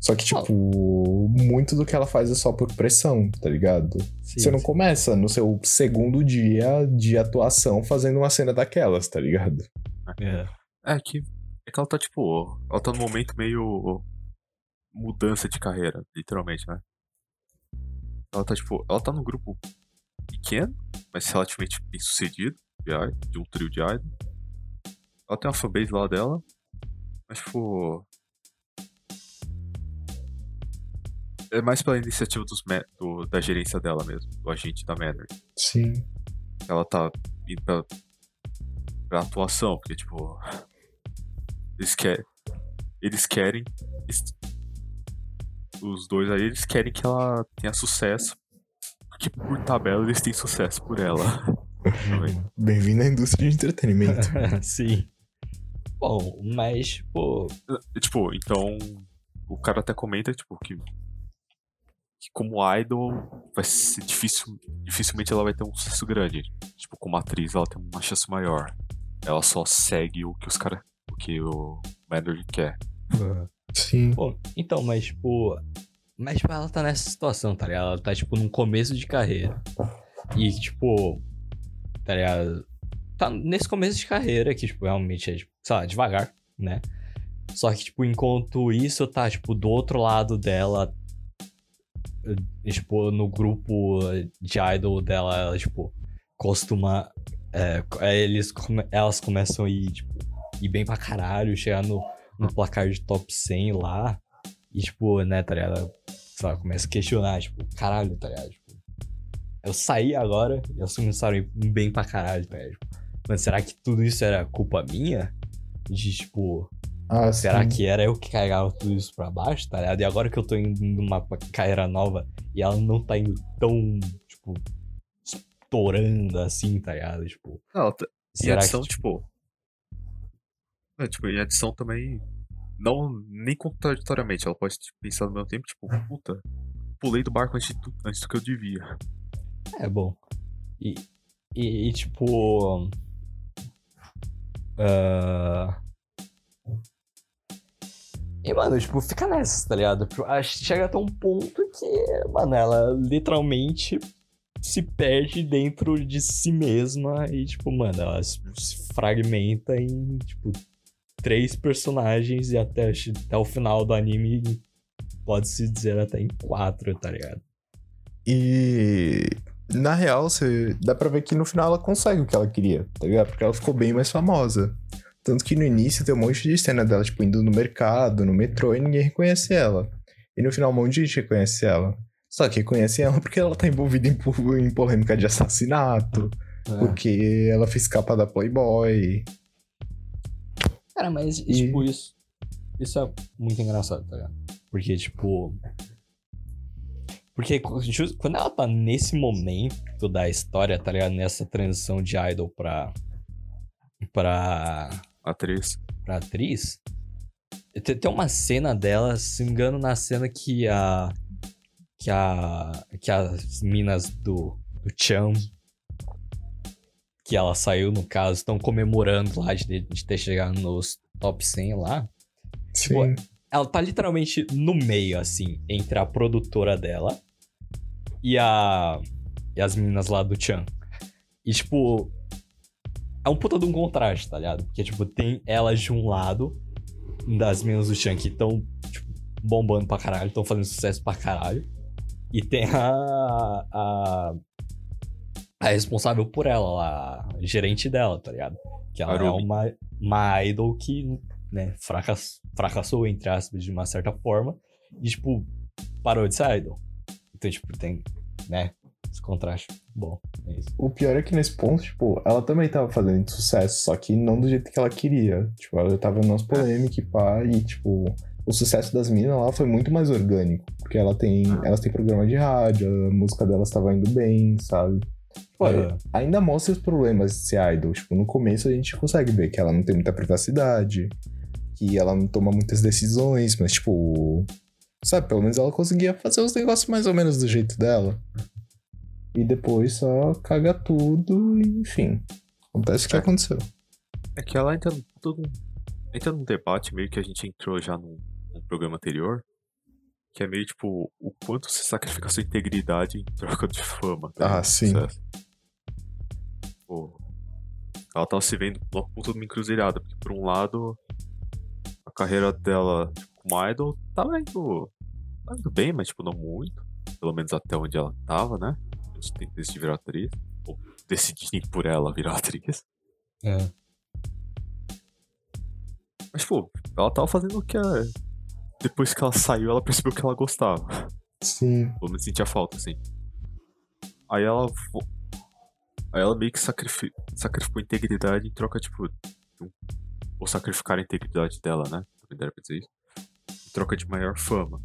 Só que, tipo, muito do que ela faz é só por pressão, tá ligado? Você não começa no seu segundo dia de atuação fazendo uma cena daquelas, tá ligado? É. É que, é que ela tá, tipo, ela tá num momento meio mudança de carreira, literalmente, né? Ela tá, tipo, ela tá num grupo pequeno, mas relativamente bem sucedido, de, de um trio de idol. Ela tem uma fanbase lá dela, mas, tipo... é mais pela iniciativa dos do- da gerência dela mesmo, do agente da Manor. Sim. Ela tá indo pra, pra atuação, porque, tipo. Eles querem. Eles querem. es- os dois aí, eles querem que ela tenha sucesso. Porque por tabela eles têm sucesso por ela. Bem-vindo à indústria de entretenimento. Sim. Bom, mas, tipo. E, Tipo, então. O cara até comenta, tipo, que. Que como idol vai ser difícil. Dificilmente ela vai ter um sucesso grande. Tipo, como atriz ela tem uma chance maior. Ela só segue o que os caras. O que o Mandarin quer. Sim. Bom, então, mas, tipo. Mas, tipo, ela tá nessa situação, tá ligado? Ela tá, tipo, num começo de carreira. E, tipo. Tá ligado? Tá nesse começo de carreira que, tipo, realmente é, tipo, sei lá, devagar, né? Só que, tipo, enquanto isso tá, tipo, do outro lado dela. Tipo, no grupo de idol dela, ela, tipo, costuma. é, é, eles elas começam a ir, tipo, ir bem pra caralho, chegar no, no placar de top 100 lá. E, tipo, né, tá ligado? Sei lá, começa a questionar, tipo, caralho, tá ligado? Tipo, eu saí agora e elas começaram a ir bem pra caralho, tá ligado? Tipo, mas será que tudo isso era culpa minha? De, tipo, Ah, será sim. que era eu que carregava tudo isso pra baixo, tá ligado? E agora que eu tô indo numa carreira nova e ela não tá indo tão, tipo, estourando assim, tá ligado? Tipo, Não, tá- e a será adição, que, tipo. É, tipo, e a adição também. Não, nem contraditoriamente, ela pode tipo, pensar no mesmo tempo, tipo, puta, pulei do barco antes, do- antes do que eu devia. É bom. E, e, e, tipo. ah, E, mano, tipo, fica nessa, tá ligado? Tipo, Chega até um ponto que, mano, ela literalmente se perde dentro de si mesma e, tipo, mano, ela se fragmenta em, tipo, três personagens e até, até o final do anime pode-se dizer até em quatro, tá ligado? E na real, você dá pra ver que no final ela consegue o que ela queria, tá ligado? Porque ela ficou bem mais famosa. Tanto que no início tem um monte de cena dela, tipo, indo no mercado, no metrô, e ninguém reconhece ela. E no final um monte de gente reconhece ela. Só que reconhece ela porque ela tá envolvida em, em polêmica de assassinato, É. porque ela fez capa da Playboy. Cara, mas, E- tipo, isso. Isso é muito engraçado, tá ligado? Porque, tipo. Porque quando ela tá nesse momento da história, tá ligado? Nessa transição de idol pra. pra. Atriz. pra atriz. Tem, tem uma cena dela, se não me engano, na cena que a. que a. que as minas do. do Chan. que ela saiu, no caso, estão comemorando lá de, de ter chegado nos top 100 lá. Tipo, Sim. Ela tá literalmente no meio, assim, entre a produtora dela e a. e as meninas lá do Chan. E, tipo. É um puta de um contraste, tá ligado? Porque, tipo, tem elas de um lado, das meninas do Chan que estão, tipo, bombando pra caralho, estão fazendo sucesso pra caralho. E tem a. a. a responsável por ela, lá, a gerente dela, tá ligado? Que ela é uma, uma idol que, né, fracass, fracassou, entre aspas, de uma certa forma. E, tipo, parou de ser idol. Então, tipo, tem, né, esse contraste. Bom, é isso. O pior é que nesse ponto, tipo, ela também tava fazendo sucesso, só que não do jeito que ela queria. Tipo, ela tava nas polêmicas e pá, e, tipo, o sucesso das minas lá foi muito mais orgânico. Porque ela tem, elas têm programa de rádio, a música delas tava indo bem, sabe? Tipo, Aham. ainda mostra os problemas de ser idol. Tipo, no começo a gente consegue ver que ela não tem muita privacidade, que ela não toma muitas decisões, mas, tipo, sabe, pelo menos ela conseguia fazer os negócios mais ou menos do jeito dela. E depois só caga tudo e, enfim. Acontece o que É. aconteceu. É que ela entra todo entra num debate meio que a gente entrou já num, num programa anterior, que é meio tipo o quanto você sacrifica sua integridade em troca de fama. tá Ah, sim. Sucesso. Pô, ela tava se vendo numa puta de uma encruzilhada, porque por um lado a carreira dela tipo, como idol tava indo, tava indo bem, mas tipo não muito, pelo menos até onde ela tava, né? Decidir virar atriz, ou decidirem por ela virar atriz. É. Mas, pô, ela tava fazendo o que a... Depois que ela saiu, ela percebeu que ela gostava. Sim. Pelo menos sentia falta, assim. Aí ela. Aí ela meio que sacrifi... sacrificou a integridade em troca, tipo. de Ou sacrificar a integridade dela, né? Também dá pra dizer isso. Em troca de maior fama.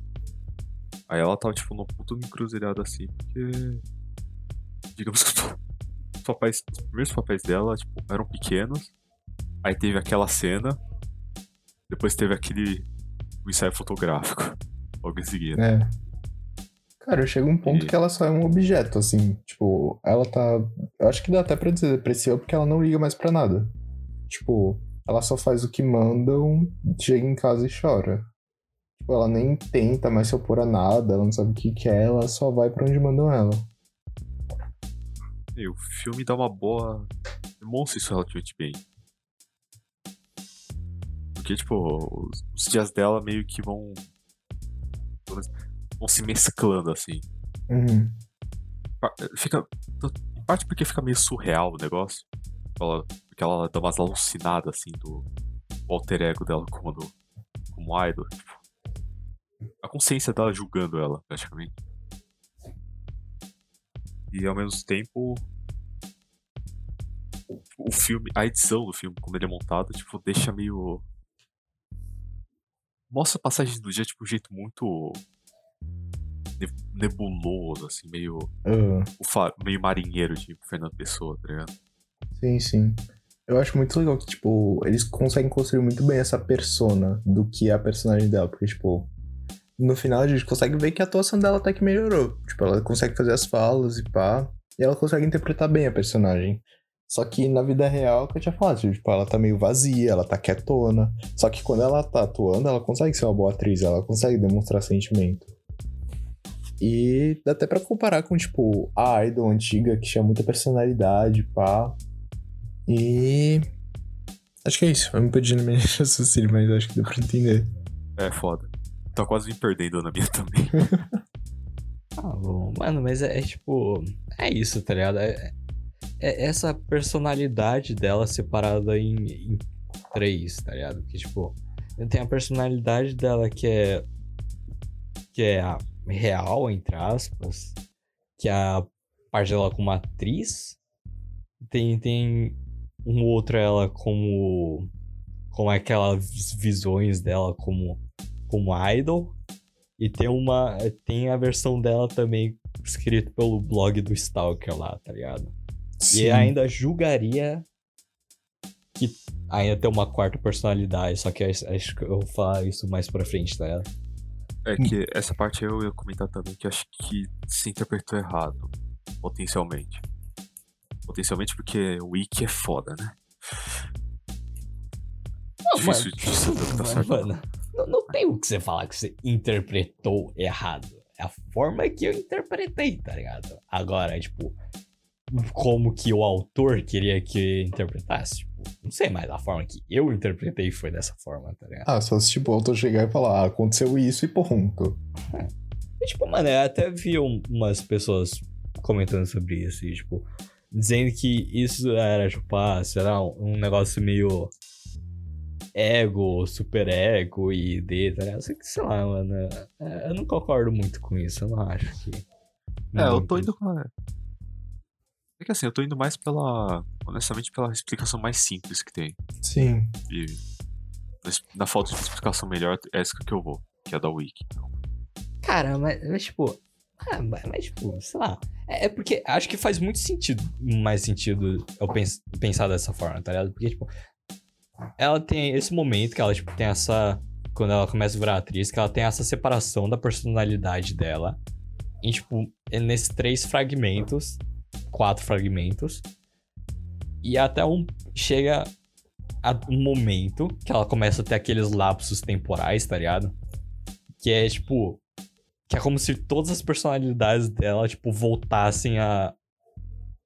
Aí ela tava, tipo, num puto encruzilhado assim, porque. Digamos que os papéis. Os primeiros papéis dela, tipo, eram pequenos. Aí teve aquela cena. Depois teve aquele. O ensaio fotográfico. Logo em seguida. É. Cara, chega um ponto E- que ela só é um objeto, assim. Tipo, ela tá. Eu acho que dá até pra dizer depressiva porque ela não liga mais pra nada. Tipo, ela só faz o que mandam, chega em casa e chora. Tipo, ela nem tenta mais se opor a nada, ela não sabe o que quer, ela só vai pra onde mandam ela. E o filme dá uma boa. Demonstra isso relativamente bem. Porque, tipo, os, os dias dela meio que vão. vão se mesclando, assim. Uhum. Fica. Em parte porque fica meio surreal o negócio. Ela, porque ela dá umas alucinadas, assim, do alter ego dela como, do, como idol. Tipo, a consciência dela julgando ela, praticamente. E ao mesmo tempo. O, o filme, a edição do filme, como ele é montado, tipo, deixa meio. Mostra a passagem do dia, tipo, um jeito muito. ne- nebuloso, assim, meio. O fa- meio marinheiro de Fernando Pessoa, tá ligado? sim, sim. Eu acho muito legal que, tipo, eles conseguem construir muito bem essa persona do que é a personagem dela. Porque, tipo, no final a gente consegue ver que a atuação dela até que melhorou. Tipo, ela consegue fazer as falas e pá. E ela consegue interpretar bem a personagem. Só que na vida real, que eu tinha falado, tipo, ela tá meio vazia, ela tá quietona. Só que quando ela tá atuando, ela consegue ser uma boa atriz, ela consegue demonstrar sentimento. E dá até pra comparar com, tipo, a Idol antiga, que tinha muita personalidade, pá. E. Acho que é isso. Eu me perdi no de raciocínio, mas acho que deu pra entender. É foda. Tá quase me perdendo na minha também. Ah, bom. Mano, mas é, é tipo. É isso, tá ligado? É, é essa personalidade dela separada em, em três, tá ligado? Que, tipo, tem a personalidade dela que é. que é a real, entre aspas. Que é a parte dela como atriz. Tem, tem um outro ela como. como aquelas visões dela como, como idol. E tem uma. Tem a versão dela também escrito pelo blog do Stalker lá, tá ligado? E ainda julgaria que ainda tem uma quarta personalidade, só que acho que eu vou falar isso mais pra frente, tá ligado? É que essa parte eu ia comentar também que acho que se interpretou errado. Potencialmente. Potencialmente porque o Wiki é foda, né? Difícil de saber o que tá certo. mano, não, não tem o que você falar que você interpretou errado. É a forma que eu interpretei, tá ligado? Agora, tipo, como que o autor queria que interpretasse, tipo, não sei, mas a forma que eu interpretei foi dessa forma, tá ligado? Ah, só se tipo, o autor chegar e falar, ah, aconteceu isso e ponto. E, tipo, mano, eu até vi um- umas pessoas comentando sobre isso e, tipo, dizendo que isso era, tipo, ah, será um negócio meio ego, super ego e D, tá ligado? Sei que, sei lá, mano, é, eu não concordo muito com isso, eu não acho que... É, eu tô indo com. a- É que assim, eu tô indo mais pela. Honestamente, pela explicação mais simples que tem. Sim. E na falta de explicação melhor, é essa que eu vou, que é a da Wiki. Cara, mas, mas, tipo. Ah, mas, mas, tipo, sei lá. É, é porque acho que faz muito sentido, mais sentido eu pens- pensar dessa forma, tá ligado? Porque, tipo, ela tem esse momento que ela, tipo, tem essa. Quando ela começa a virar atriz, que ela tem essa separação da personalidade dela. Em, tipo, é nesses três fragmentos. Quatro fragmentos. E até um. Chega a um momento que ela começa a ter aqueles lapsos temporais, tá ligado? Que é, tipo. Que é como se todas as personalidades dela, tipo, voltassem a.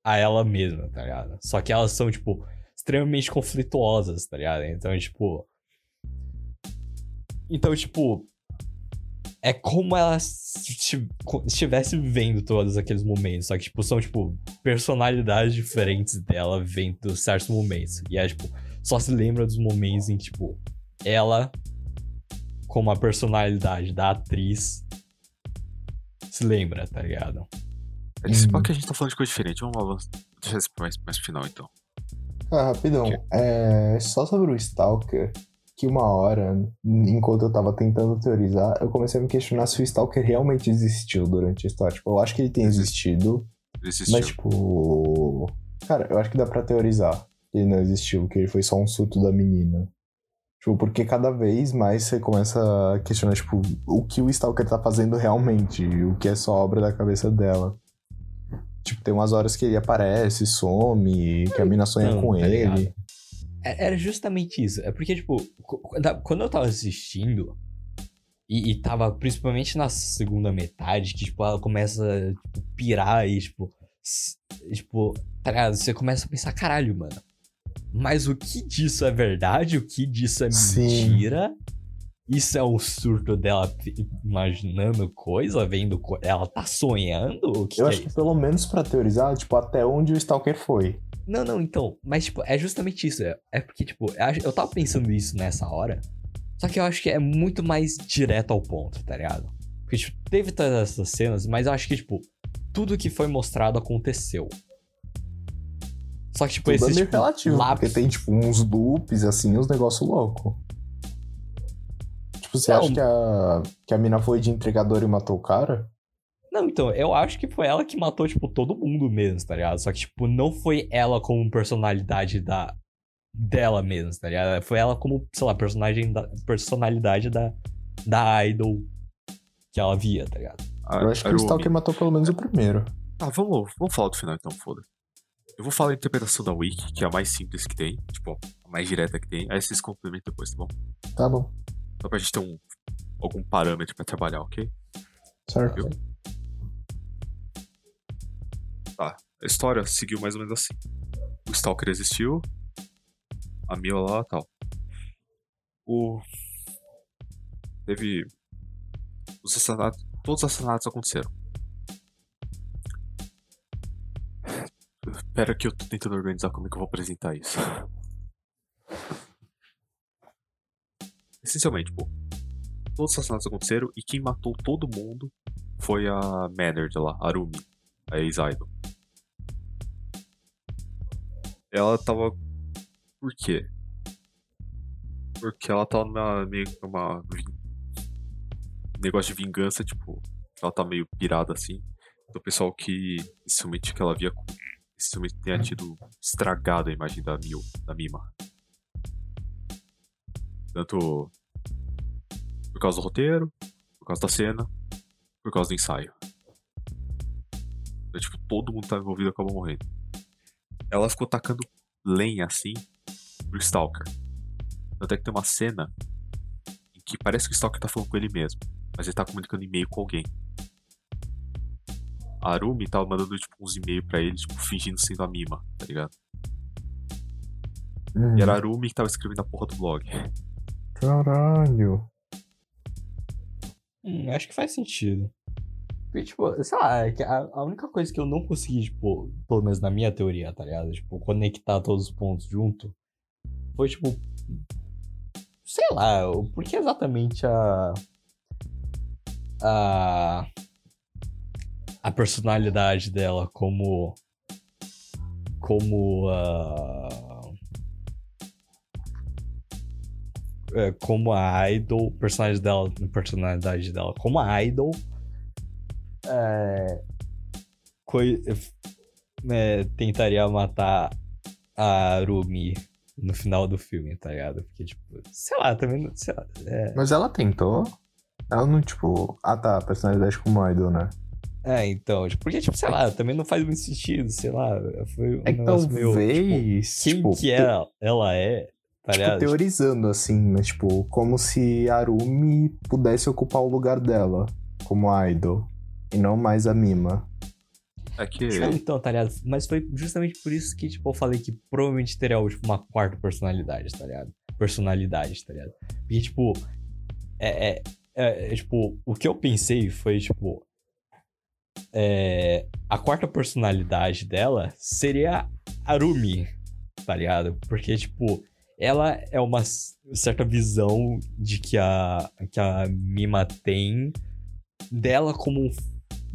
a ela mesma, tá ligado? Só que elas são, tipo, extremamente conflituosas, tá ligado? Então, tipo. Então, tipo. É como ela estivesse vivendo todos aqueles momentos. Só que, tipo, são, tipo, personalidades diferentes dela vendo certos momentos. E é, tipo, só se lembra dos momentos em, tipo, ela como a personalidade da atriz se lembra, tá ligado? É Uhum. que a gente tá falando de coisa diferente. Vamos lá, vamos deixar isso mais, mais pro final, então. Ah, rapidão. É, só sobre o Stalker, que uma hora, enquanto eu tava tentando teorizar, eu comecei a me questionar se o Stalker realmente existiu durante a história. Tipo, eu acho que ele tem existido, existiu. mas tipo. Cara, eu acho que dá pra teorizar que ele não existiu, que ele foi só um surto da menina. Tipo, porque cada vez mais você começa a questionar, tipo, o que o Stalker tá fazendo realmente, o que é só obra da cabeça dela. Tipo, tem umas horas que ele aparece, some, que a mina sonha com tá ligado? ele. É- Era justamente isso. É porque, tipo, qu- quando- eu tava assistindo, e, e tava principalmente na segunda metade, que, tipo, ela começa a tipo, pirar e, tipo, tipo, tá ligado? Você começa a pensar, caralho, mano. Mas o que disso é verdade? O que disso é Sim. Isso é um surto dela imaginando coisa, vendo co ela tá sonhando? O que, Eu que acho é que pelo menos pra teorizar, tipo, até onde o Stalker foi. Não, não, então. Mas, tipo, é justamente isso. É, é porque, tipo, eu, tava pensando isso nessa hora. Só que eu acho que é muito mais direto ao ponto, tá ligado? Porque, tipo, teve todas essas cenas, mas eu acho que, tipo, tudo que foi mostrado aconteceu. Só que, tipo, Tudo é esse meio tipo, relativo, lápis... porque tem, tipo, uns loops, assim, uns negócios loucos. Tipo, você Não. acha que a, que a mina foi de entregador e matou o cara? Não, então, eu acho que foi ela que matou, tipo, todo mundo mesmo, tá ligado? Só que, tipo, não foi ela como personalidade da... dela mesmo, tá ligado? Foi ela como, sei lá, personagem da... personalidade da... da idol que ela via, tá ligado? A- Eu acho que o. Stalker matou pelo menos o primeiro. Ah, vamos, vamos falar do final então, foda. Eu vou falar a interpretação da Wiki, que é a mais simples que tem, tipo, a mais direta que tem. Aí vocês complementam depois, tá bom? Tá bom. Só pra gente ter um, algum parâmetro pra trabalhar, ok? Certo. Viu? Tá. A história seguiu mais ou menos assim. O Stalker existiu, a Mila lá tal. O. Teve. Os assassinatos. Todos os assassinatos aconteceram. Espera que eu tô tentando organizar como é que eu vou apresentar isso. Essencialmente, pô. Todos os assassinatos aconteceram e quem matou todo mundo foi a Manard lá, Arumi, a ex-idol. Ela tava. Por quê? Porque ela tava numa, meio que negócio de vingança, tipo. Ela tá meio pirada assim. Do pessoal que. Inicialmente que ela via. Inicialmente tenha tido estragado a imagem da Mil, da Mima. Tanto. Por causa do roteiro, por causa da cena, por causa do ensaio. Então, tipo, todo mundo tá envolvido e acabou morrendo. Ela ficou tacando lenha assim pro Stalker. Até que tem uma cena em que parece que o Stalker tá falando com ele mesmo, mas ele tá comunicando e-mail com alguém. A Arumi tava mandando tipo, uns e-mails pra ele, tipo, fingindo sendo a Mima, tá ligado? Uhum. E era a Arumi que tava escrevendo a porra do blog. Caralho. Hum, acho que faz sentido. Porque, tipo, sei lá, é a, única coisa que eu não consegui, tipo, pelo menos na minha teoria, tá ligado? Tipo, conectar todos os pontos junto, foi, tipo, sei lá, o- por que exatamente a. A. A personalidade dela como. Como a. é, como a idol, personagem dela, personalidade dela, como a idol, é, coi- é, tentaria matar a Arumi no final do filme, tá ligado? Porque, tipo, sei lá, também, não- sei lá, é, Mas ela tentou. Ela não, tipo. Ah tá, personalidade como idol, né? é, então, tipo, porque, tipo, sei lá, também não faz muito sentido, sei lá, foi um É que negócio meio, tipo, talvez. quem tipo, que é, ela é, tá Tipo, teorizando assim, mas tipo, como se a Arumi pudesse ocupar o lugar dela como idol. E não mais a Mima. É que. Não, então, tá ligado? Mas foi justamente por isso que, tipo, eu falei que provavelmente teria, tipo, uma quarta personalidade, tá ligado? Personalidade, tá ligado? Porque, tipo, é, é, é, é, tipo, o que eu pensei foi, tipo, é, a quarta personalidade dela seria a Arumi, tá ligado? Porque, tipo, ela é uma certa visão de que a, que a Mima tem dela como um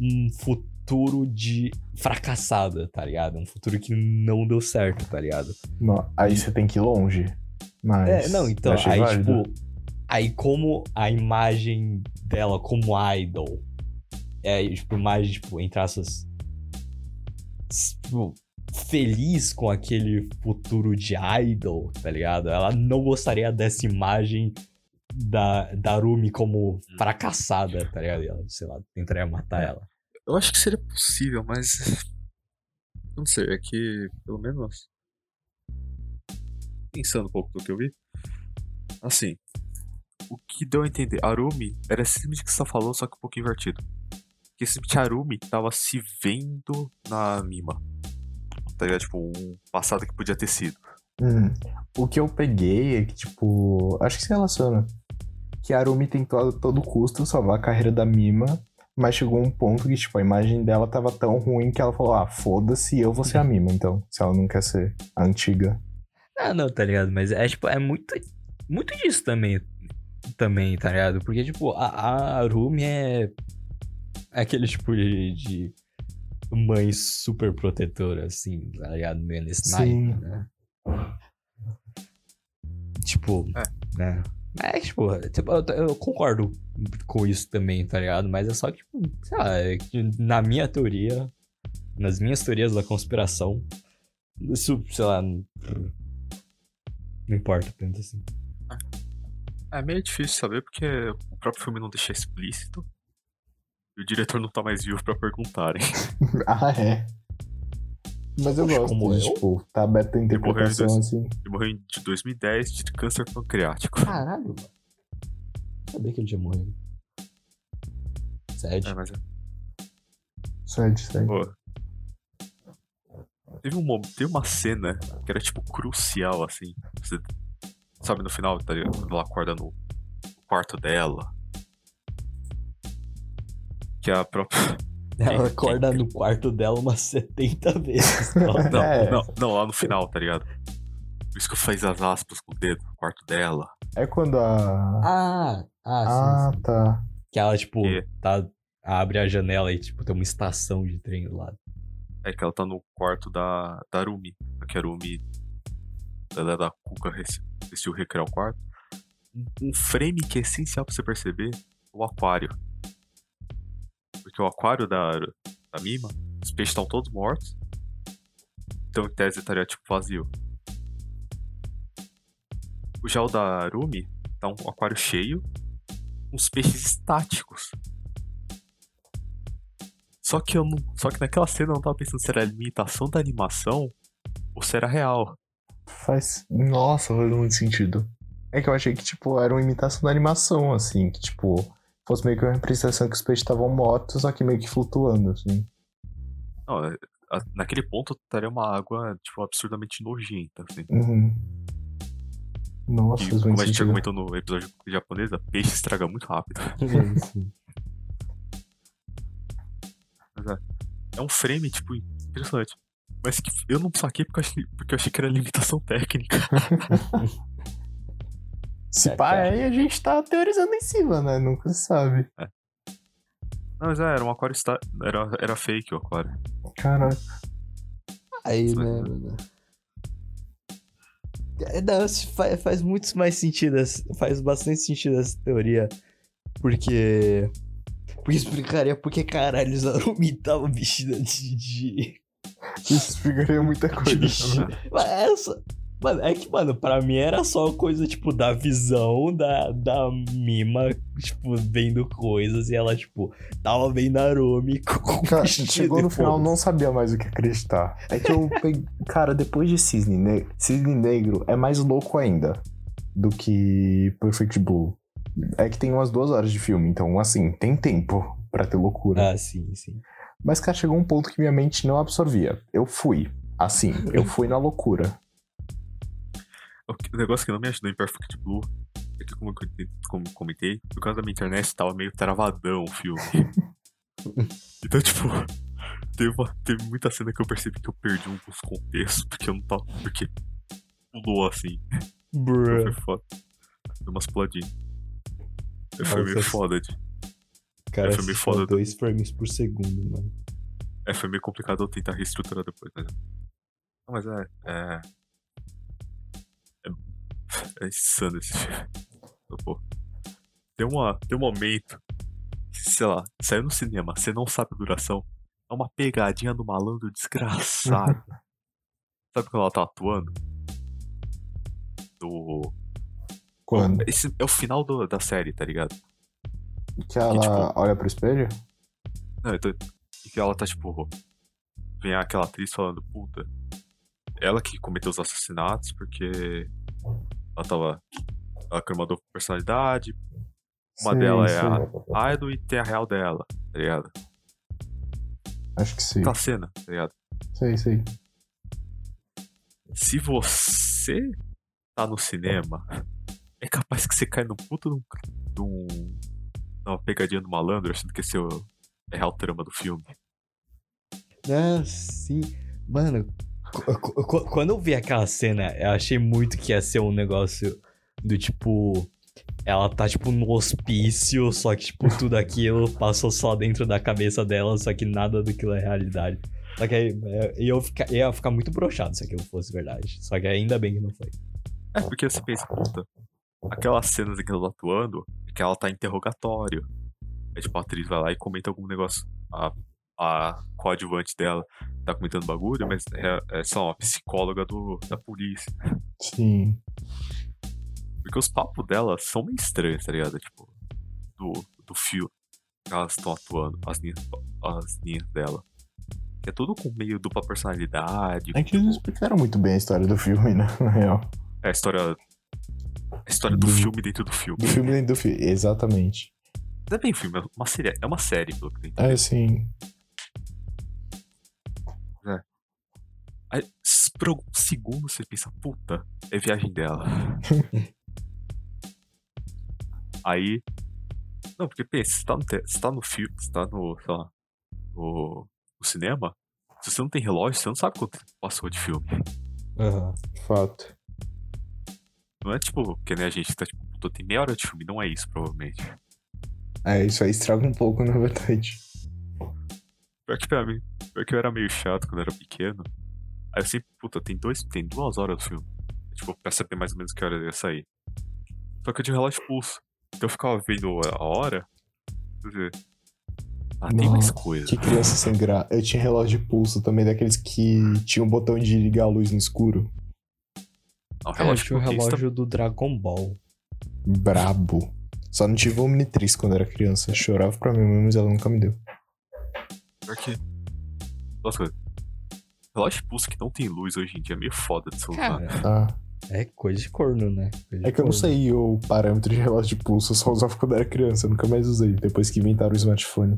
um futuro de fracassada, tá ligado? Um futuro que não deu certo, tá ligado? Não, aí você tem que ir longe. Mas. É, não, então, aí, válido. tipo. Aí, como a imagem dela como idol é, tipo, imagem, tipo, entre aspas. Tipo, feliz com aquele futuro de idol, tá ligado? Ela não gostaria dessa imagem da, da Arumi como fracassada, tá ligado? Ela, sei lá, tentaria matar ela. Eu acho que seria possível, mas. Não sei, é que, pelo menos. Pensando um pouco do que eu vi. Assim. O que deu a entender? Arumi era simplesmente o que você falou, só que um pouco invertido. Porque simplesmente Arumi tava se vendo na Mima. Tá ligado? Tipo, um passado que podia ter sido. Hum, o que eu peguei é que, tipo, acho que se relaciona. Que a Arumi tentou a todo custo salvar a carreira da Mima, mas chegou um ponto que, tipo, a imagem dela tava tão ruim que ela falou: ah, foda-se, eu vou ser a Mima, então, se ela não quer ser a antiga. Ah, não, tá ligado? Mas é, tipo, é muito, muito disso também, também, tá ligado? Porque, tipo, a, a Arumi é, é aquele tipo de, de mãe super protetora, assim, tá ligado? Meio nesse Sim. naipe, né? Tipo, É. né? É, tipo, tipo, eu, eu concordo com isso também, tá ligado? Mas é só que, tipo, sei lá, é que na minha teoria, nas minhas teorias da conspiração, isso, sei lá, não, não importa tanto assim. É meio difícil saber porque o próprio filme não deixa explícito. E o diretor não tá mais vivo pra perguntarem. ah, é. Mas eu Poxa, gosto, como de, eu? tipo, tá aberta a interpretação dois- assim. Ele morreu em de 2010 de câncer pancreático. Caralho, mano. Sabia que ele tinha morrido. Sério? É, mas é. Sério, sério. Pô. Teve, um, teve uma cena que era tipo crucial, assim. Você sabe no final, tá ligado? Quando ela acorda no quarto dela. Que a própria. Ela Quem- acorda no quarto dela umas 70 vezes. Não, É. não, não, lá no final, tá ligado? Por isso que eu fiz as aspas com o dedo, no quarto dela. É quando a. ah, ah, Ah, sim, sim. tá. Que ela, tipo, Que? tá, abre a janela e, tipo, tem uma estação de trem do lado. É que ela tá no quarto da, da Arumi. Só que a Arumi. Ela é da rece- decidiu recriar o quarto. Um- Um frame que é essencial pra você perceber é o aquário. Porque o aquário da, da Mima, os peixes estão todos mortos. Então, em tese, estaria tipo vazio. O gel da Arumi tá um aquário cheio, uns peixes estáticos. Só que eu não, só que naquela cena eu não tava pensando se era limitação da animação ou se era real. Faz. Nossa, faz muito sentido. É que eu achei que, tipo, era uma imitação da animação, assim, que, tipo, fosse meio que uma representação que os peixes estavam mortos, só que meio que flutuando, assim. Não, é- naquele ponto estaria uma água tipo absurdamente nojenta, assim. Uhum. Nossa, E como a gente comentou no episódio japonês, a peixe estraga muito rápido. É um frame, tipo, impressionante. Mas que eu não saquei porque eu achei, porque eu achei que era limitação técnica. Se É, pá, cara. aí a gente tá teorizando em cima, né? Nunca se sabe. Não, mas é, era um aquário. Era, era fake o aquário. Caralho. Aí, Isso né, mano? É, Não, faz, faz muito mais sentido, essa- faz bastante sentido essa teoria, porque... Porque explicaria porque caralho os Arumi estavam vestidos de... de... Isso explicaria muita coisa. né? Mas essa... Mano, é que, mano, pra mim era só coisa, tipo, da visão da, da Mima, tipo, vendo coisas, e ela, tipo, tava vendo a Arumi com Cara, chegou no final, não sabia mais o que acreditar. É que eu peguei. Cara, depois de Cisne Negro. Cisne Negro é mais louco ainda do que Perfect Blue. É que tem umas duas horas de filme, então, assim, tem tempo pra ter loucura. Ah, sim, sim. Mas, cara, chegou um ponto que minha mente não absorvia. Eu fui. Assim, eu fui na loucura. O o negócio que não me ajudou em Perfect Blue é que, como eu comentei- como comentei, por causa da minha internet tava meio travadão o filme. então, tipo, teve, uma- teve muita cena que eu percebi que eu perdi alguns contextos, porque eu não tava. Porque pulou assim. Então Bruh. foi foda. Deu umas puladinhas. Foi meio foda de. Cara, foi meio foda. dois frames por segundo, mano. É, foi meio complicado eu tentar reestruturar depois, mas. Não, mas é. É. É, insano esse filme. Pô. Tem, uma, tem um momento. que, Sei lá, saiu no cinema, você não sabe a duração. É uma pegadinha do malandro desgraçado. sabe quando ela tá atuando? Do. Quando? Esse é o final do- da série, tá ligado? Que ela tipo- olha pro espelho? Não, eu tô... E que ela tá, tipo. Vem aquela atriz falando, puta. Ela que cometeu os assassinatos porque. Ela tava. Ela criou uma dupla personalidade. Uma Sim, dela é sim. a Idol e tem a real dela, tá ligado? Acho que sim. Aquela cena, tá ligado? Sei, sei. Se você tá no cinema, é capaz que você cai num puto num. num numa pegadinha do malandro, achando que esse é, o, é a real trama do filme. Ah, sim. Mano, quando eu vi aquela cena, eu achei muito que ia ser um negócio do tipo. Ela tá, tipo, no hospício, só que, tipo, tudo aquilo passou só dentro da cabeça dela, só que nada daquilo é realidade. Só que aí é, eu ia ficar, ia ficar muito broxado se aquilo fosse verdade. Só que ainda bem que não foi. É, porque você pensa, puta, aquelas cenas em que ela tá atuando, é que ela tá em interrogatório. Aí, tipo, a atriz vai lá e comenta algum negócio. A, a coadjuvante dela tá comentando bagulho, mas é, é só uma psicóloga do, da polícia. Sim. Porque os papos dela são meio estranhos, tá ligado? Tipo, do, do fio que elas estão atuando, as linhas, as linhas dela. Que é tudo com meio dupla personalidade. É que eles não explicaram muito bem a história do filme, né? Na real. É a história. A história do Do- filme dentro do filme. Do filme dentro do filme. Exatamente. Não é bem filme, é uma série, é uma série, pelo que entendi. É, sim. Por algum segundo você pensa, puta, é viagem dela. Aí. Não, porque pensa, você tá no, você tá no filme, você tá no, sei lá, no, no cinema, se você não tem relógio, você não sabe quanto tempo passou de filme. Aham. Fato. Não é tipo, que nem a gente tá tipo, puta, tem meia hora de filme, não é isso, provavelmente. É, isso aí estraga um pouco, na verdade. Pior que pra mim, pior que eu era meio chato quando eu era pequeno. Aí eu sempre, puta, tem, dois, tem duas horas do filme. Tipo, pra saber mais ou menos que hora ia sair. Só que eu tinha relógio de pulso. Então eu ficava vendo a hora. quer dizer, Ah, tem mais Nossa, coisa. Que criança sem graça. Eu tinha relógio de pulso também, daqueles que tinha um botão de ligar a luz no escuro. Não, É, relógio tinha o relógio do Dragon Ball. Brabo. Só não tive Omnitriz quando era criança. Chorava pra mim mesmo, mas ela nunca me deu. Pior que. Duas coisas. Relógio de pulso que não tem luz hoje em dia é meio foda de celular. Cara, Ah. é coisa de corno, né? De É que eu não corno. sei o parâmetro de relógio de pulso, eu só usava quando era criança, eu nunca mais usei, depois que inventaram o smartphone.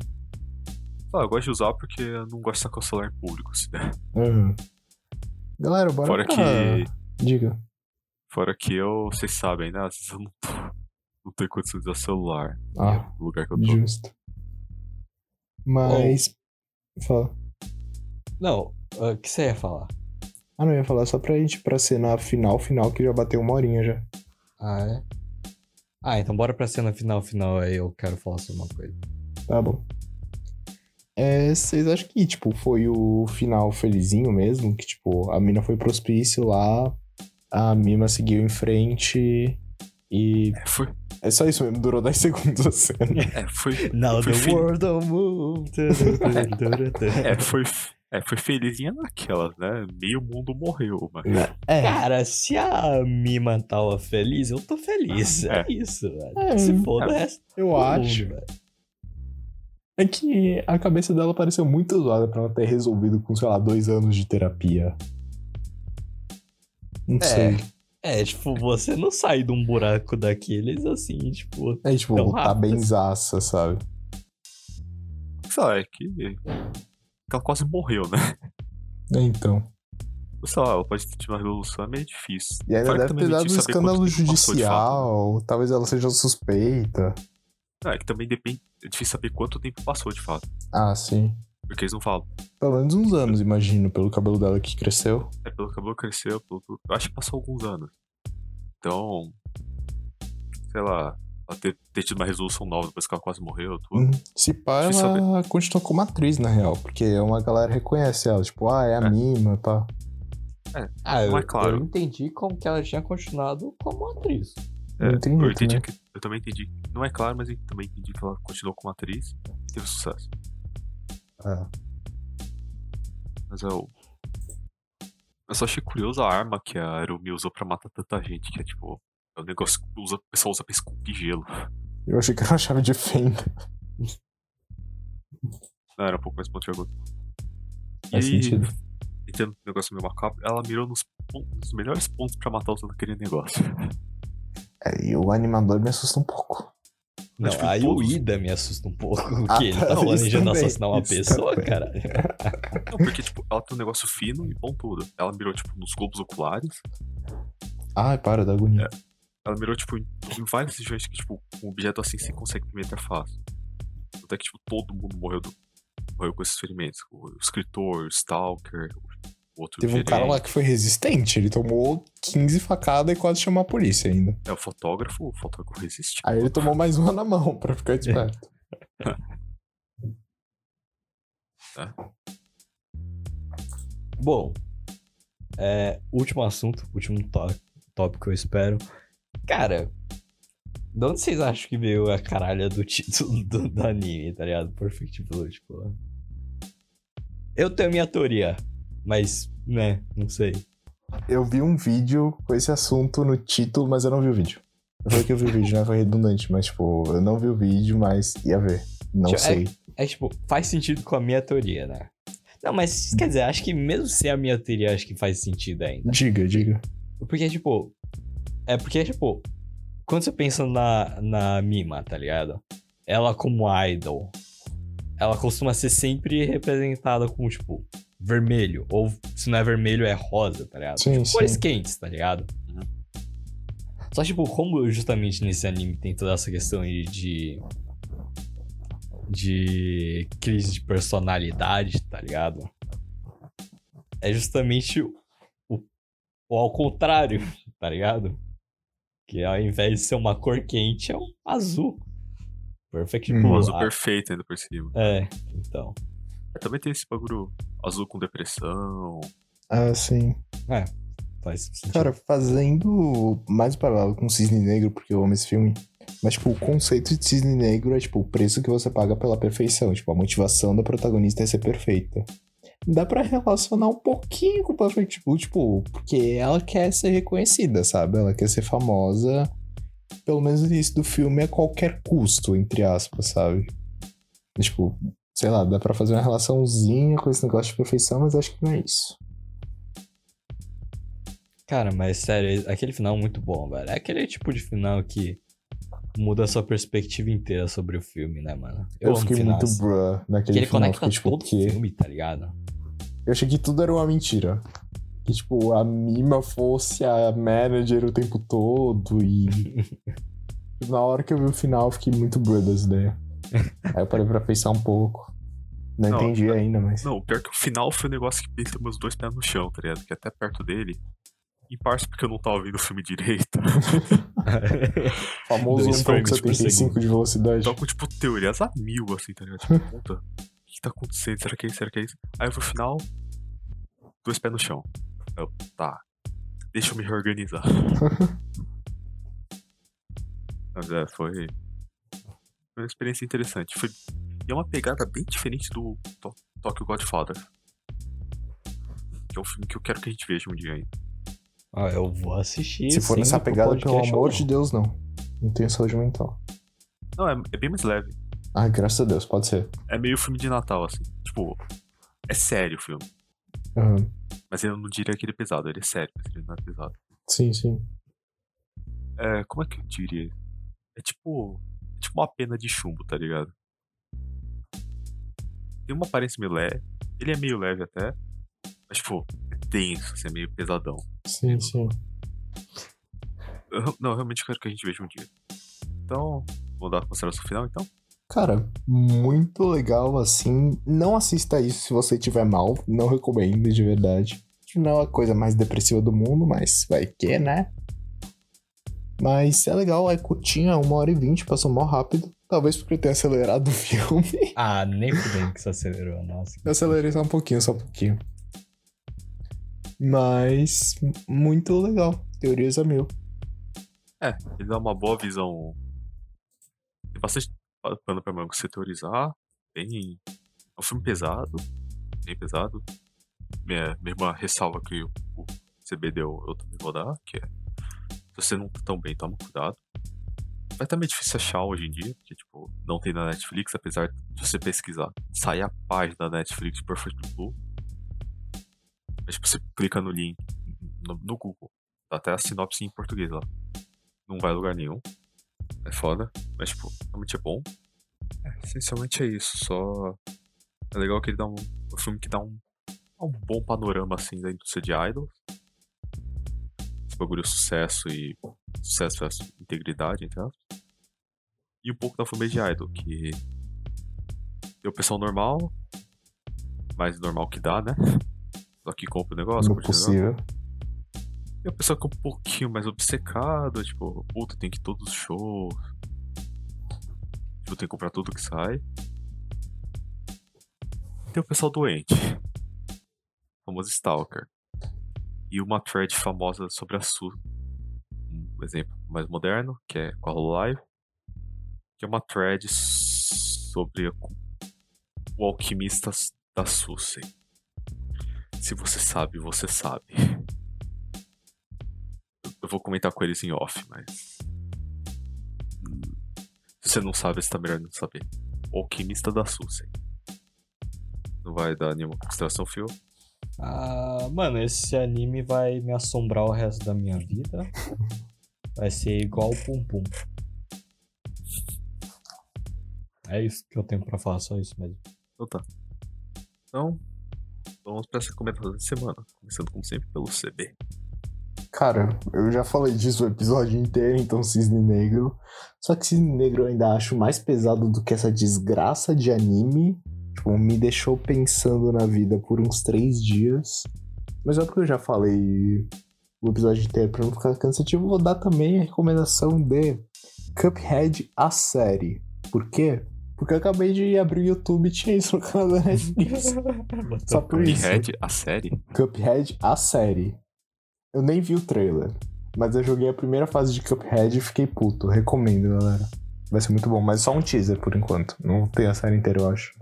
Ah, eu gosto de usar porque eu não gosto de sacar o celular em público, assim, né? Aham. Galera, bora Fora pra... que. Diga. Fora que eu, vocês sabem, né? Às vezes eu não tô. Não tenho condição de usar celular Ah, no lugar que eu tô. justo. Mas... Fala. Não, ah, o que você ia falar? Ah, não, eu ia falar só pra gente ir pra cena final, final, que já bateu uma horinha já. Ah, é? Ah, então bora pra cena final, final, aí eu quero falar sobre uma coisa. Tá bom. É, vocês acham que, tipo, foi o final felizinho mesmo? Que, tipo, a mina foi pro hospício lá, a Mima seguiu em frente e... É, foi. É só isso mesmo, durou 10 segundos a cena. É, foi. Now Foi the fel- world will move. É, foi. É, foi felizinha naquela, né? Meio mundo morreu, mas. É, Cara, se a Mima tava feliz, eu tô feliz. É, É. isso, velho. É, se foda o é. resto. eu do mundo, acho. velho. É que a cabeça dela pareceu muito zoada pra ela ter resolvido com, sei lá, dois anos de terapia. Não É. sei. É, tipo, você não sai de um buraco daqueles assim, tipo. É, tipo, tá rápido bem assim. zaça, sabe? Lá, é que. Que ela quase morreu, né? É, então. Sei lá, ela pode ter tido uma resolução, é meio difícil. E ainda que deve ter dado um escândalo fato, né? judicial, talvez ela seja suspeita. Não, é que também depende. É difícil saber quanto tempo passou de fato. Ah, sim. Porque eles não falam. Pelo menos uns anos, imagino, pelo cabelo dela que cresceu. É pelo cabelo cresceu, pelo. acho que passou alguns anos. Então. Sei lá. Ela ter, ter tido uma resolução nova depois que ela quase morreu, tudo. Hum, Se pá, Deixa eu ela continua como atriz, na real. Porque uma galera reconhece ela. Tipo, ah, é a É. Mima, pá. Ah, eu, Não é claro. eu entendi como que ela tinha continuado como atriz. Eu entendi eu, entendi também. que, eu também entendi. Não é claro, mas eu também entendi que ela continuou como atriz e teve sucesso. É. Mas eu. Eu só achei curioso a arma que a Arumi usou pra matar tanta gente, que é tipo. É um negócio que usa, o pessoal usa pra esculpir gelo. Eu achei que era uma chave de fenda. Não, era um pouco mais pontiagudo. Faz e, sentido. E tendo um negócio meio macabro, ela mirou nos, pon- nos melhores pontos pra matar usando aquele negócio. É, e o animador me assusta um pouco. Não, tipo, aí todos- o Ida me assusta um pouco, Ah, porque ele tá, tá planejando assassinar uma isso pessoa, também. cara. Não, porque, tipo, ela tem um negócio fino e pontudo. Ela mirou, tipo, nos globos oculares. Ai, para, dá agonia. Ela mirou, tipo, em, em várias regiões que, tipo, um objeto assim você consegue penetrar fácil. Até que, tipo, todo mundo morreu, do, morreu com esses ferimentos. O, o escritor, o Stalker, o outro Teve um gerente, cara lá que foi resistente. Ele tomou 15 facadas e quase chamou a polícia ainda. É o fotógrafo, o fotógrafo resiste. Aí ele tomou mais uma na mão pra ficar esperto. Bom, é, último assunto, último tó- tópico eu espero. Cara, de onde vocês acham que veio a caralha do título do, do anime, tá ligado? Perfect Blue, tipo. Eu tenho minha teoria, mas, né, não sei. Eu vi um vídeo com esse assunto no título, mas eu não vi o vídeo. Eu falei que eu vi o vídeo, né? Foi redundante, mas, tipo, eu não vi o vídeo, mas ia ver. Não Tipo, sei. É tipo, faz sentido com a minha teoria, né? Não, mas quer dizer, acho que mesmo sem a minha teoria, acho que faz sentido ainda. Diga, diga. Porque, tipo. É porque, tipo. Quando você pensa na, na Mima, tá ligado? Ela como idol. Ela costuma ser sempre representada com, tipo, vermelho. Ou se não é vermelho, é rosa, tá ligado? Sim, tipo, cores sim. quentes, tá ligado? Uhum. Só, tipo, como justamente nesse anime tem toda essa questão aí de. De crise de personalidade, tá ligado? É justamente o, o ao contrário, tá ligado? Que ao invés de ser uma cor quente, é um azul. Perfect Hum. Blue. Um azul Ah, perfeito ainda por cima. É, então. Também tem esse bagulho azul com depressão. Ah, sim. Faz sentido. Cara, fazendo mais um paralelo com Cisne Negro, porque eu amo esse filme. Mas, tipo, o conceito de Cisne Negro é, tipo, o preço que você paga pela perfeição. Tipo, a motivação da protagonista é ser perfeita. Dá pra relacionar um pouquinho com o Perfect Blue, tipo, porque ela quer ser reconhecida, sabe? Ela quer ser famosa. Pelo menos no início do filme, a qualquer custo, entre aspas, sabe? Tipo, sei lá, dá pra fazer uma relaçãozinha com esse negócio de perfeição, mas acho que não é isso. Cara, mas sério, aquele final é muito bom, velho. É aquele tipo de final que muda a sua perspectiva inteira sobre o filme, né, mano? Eu, amo fiquei muito bruh Que naquele ele final. conecta Fiquei, tipo, todo o que... filme, tá ligado? Eu achei que tudo era uma mentira. Que, tipo, a Mima fosse a manager o tempo todo e... Na hora que eu vi o final, eu fiquei muito bruh das ideias. Aí eu parei pra pensar um pouco. Não, Não, entendi ainda, mas... Não, pior que o final foi um negócio que deixou meus dois pés no chão, tá ligado? Que até perto dele. Em parte porque eu não tava vendo o filme direito. Famoso frames por 1.75 de velocidade. Tava com, tipo, teorias a mil, assim, tá ligado? Tipo, puta, que tá acontecendo? Será que é isso? Será que é isso? Aí eu vi o final, dois pés no chão. Eu, tá, deixa eu me reorganizar. Mas é, foi, foi uma experiência interessante. Foi, e é uma pegada bem diferente do To- Tokyo Godfather. Que é um filme que eu quero que a gente veja um dia ainda. Ah, eu vou assistir. Se for sim, nessa pegada, pelo amor de Deus, não. Não tenho saúde mental. Não, é, é bem mais leve. Ah, graças a Deus, pode ser. É meio filme de Natal, assim. Tipo, é sério o filme. Aham. Mas eu não diria que ele é pesado, ele é sério, mas ele não é pesado. Sim, sim. É, como é que eu diria? É tipo. É tipo uma pena de chumbo, tá ligado? Tem uma aparência meio leve. Ele é meio leve até. Mas, tipo, é denso, assim, é meio pesadão. Sim, sim. Eu, não, eu realmente quero que a gente veja um dia. Então, vou dar a consideração final, então. Cara, muito legal assim. Não assista isso se você tiver mal. Não recomendo de verdade. Não é a coisa mais depressiva do mundo, mas vai que, né? Mas é legal, é curtinha, uma hora e vinte, passou mal rápido. Talvez porque eu tenha acelerado o filme. Ah, nem fudendo que você acelerou, nossa. Eu acelerei só um pouquinho, só um pouquinho. Mas muito legal. Teorias a mil. É, ele dá uma boa visão. Tem bastante pano pra manga você teorizar. Bem. É um filme pesado. Bem pesado. Minha, minha ressalva que o, o CB deu, eu também vou dar, que é. Se você não tá tão bem, toma cuidado. Vai estar meio difícil achar hoje em dia, porque, tipo, não tem na Netflix, apesar de você pesquisar. Sai a página da Netflix Perfect Blue. Mas, tipo, você clica no link no, no Google. Dá até a sinopse em português lá. Não vai a lugar nenhum. É foda. Mas, tipo, realmente é bom. É, essencialmente é isso. Só. É legal que ele dá um. um filme que dá um. Um bom panorama, assim, da indústria de idols. Esse bagulho sucesso e. Sucesso versus integridade, entre aspas. E um pouco da fanbase de idol, que. Tem o pessoal normal. Mais normal que dá, né? Só que compra o negócio. No curte o negócio. E a pessoa é um pouquinho mais obcecada, tipo, puta, tem que ir todos os shows. Tipo, tem que comprar tudo que sai. Tem o pessoal doente. Famoso Stalker. E uma thread famosa sobre a Su. Um exemplo mais moderno, que é com a Hololive. Que é uma thread sobre o alquimista da Sussem. Se você sabe, você sabe. Eu vou comentar com eles em off, mas. Se você não sabe, você tá melhor não saber. O alquimista da Sussem. Não vai dar nenhuma consideração, Phil? Ah, mano, esse anime vai me assombrar o resto da minha vida. Vai ser igual o Pum Pum. É isso que eu tenho pra falar, só isso mesmo. Então tá. Então, vamos pra essa comentada da semana. Começando, como sempre, pelo CB. Cara, eu já falei disso o episódio inteiro, então Cisne Negro. Só que Cisne Negro eu ainda acho mais pesado do que essa desgraça de anime. Tipo, me deixou pensando na vida por uns três dias. Mas é porque eu já falei o episódio inteiro pra não ficar cansativo. Vou dar também a recomendação de Cuphead, a série. Por quê? Porque eu acabei de abrir o YouTube e tinha isso no canal da Netflix. Só por isso. Cuphead, a série? Cuphead, a série. Eu nem vi o trailer, mas eu joguei a primeira fase de Cuphead e fiquei puto. Recomendo, galera. Vai ser muito bom, mas só um teaser por enquanto. Não tem a série inteira, eu acho.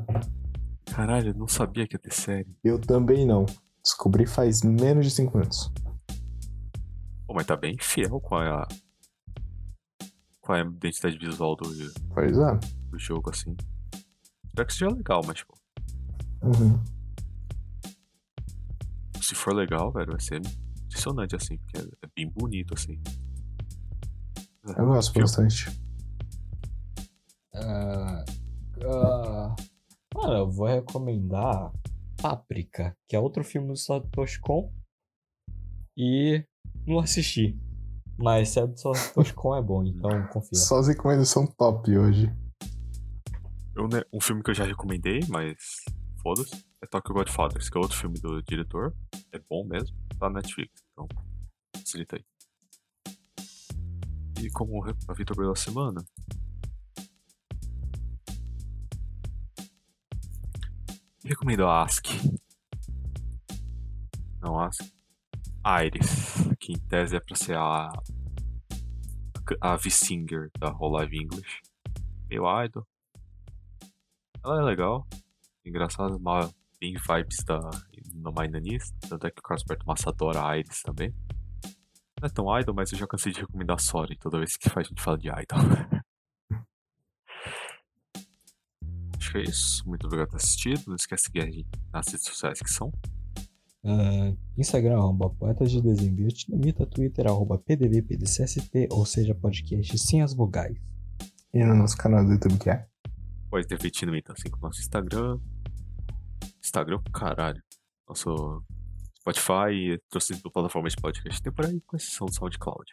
Caralho, eu não sabia que ia ter série. Eu também não. Descobri faz menos de 5 minutos. Pô, mas tá bem fiel com a. com a identidade visual do, Pois é. do jogo, assim. Espero que seja legal, mas, tipo, Uhum. se for legal, velho, vai ser impressionante, assim, porque é, é bem bonito, assim. É, Eu gosto bastante. Ah, ah, mano, eu vou recomendar Páprica, que é outro filme do Satoshi Kon. E não assisti. Mas se é do Satoshi Kon é bom, então confia. Só as recomendações top hoje. eu, né, um filme que eu já recomendei, mas foda-se, é Tokyo Godfathers, que é outro filme do diretor. É bom mesmo, tá na Netflix, então facilita aí. E como a Vitor da semana, recomendo a Ask. Não, Ask. Iris, que em tese é pra ser a a V-Singer da Whole Live English. Meio idol. Ela é legal, engraçada, uma, bem vibes da no Mainanista. Tanto é que o Carlos Berto Massa adora a Iris também. Não é tão idol, mas eu já cansei de recomendar a Sorry toda vez que faz a gente fala de idol. Acho que é isso. Muito obrigado por ter assistido. Não esquece de seguir a gente nas redes sociais que são. Ah, Instagram, arroba Poetas de Desenho Vietnamita, Twitter, arroba PDVPDCST, ou seja, podcast sem as vogais. E no nosso canal do YouTube que é. Pode ter Vietnamita, assim como nosso Instagram. Instagram, caralho. Nosso Spotify e trouxe do plataforma de podcast. Tem por aí, com exceção do SoundCloud.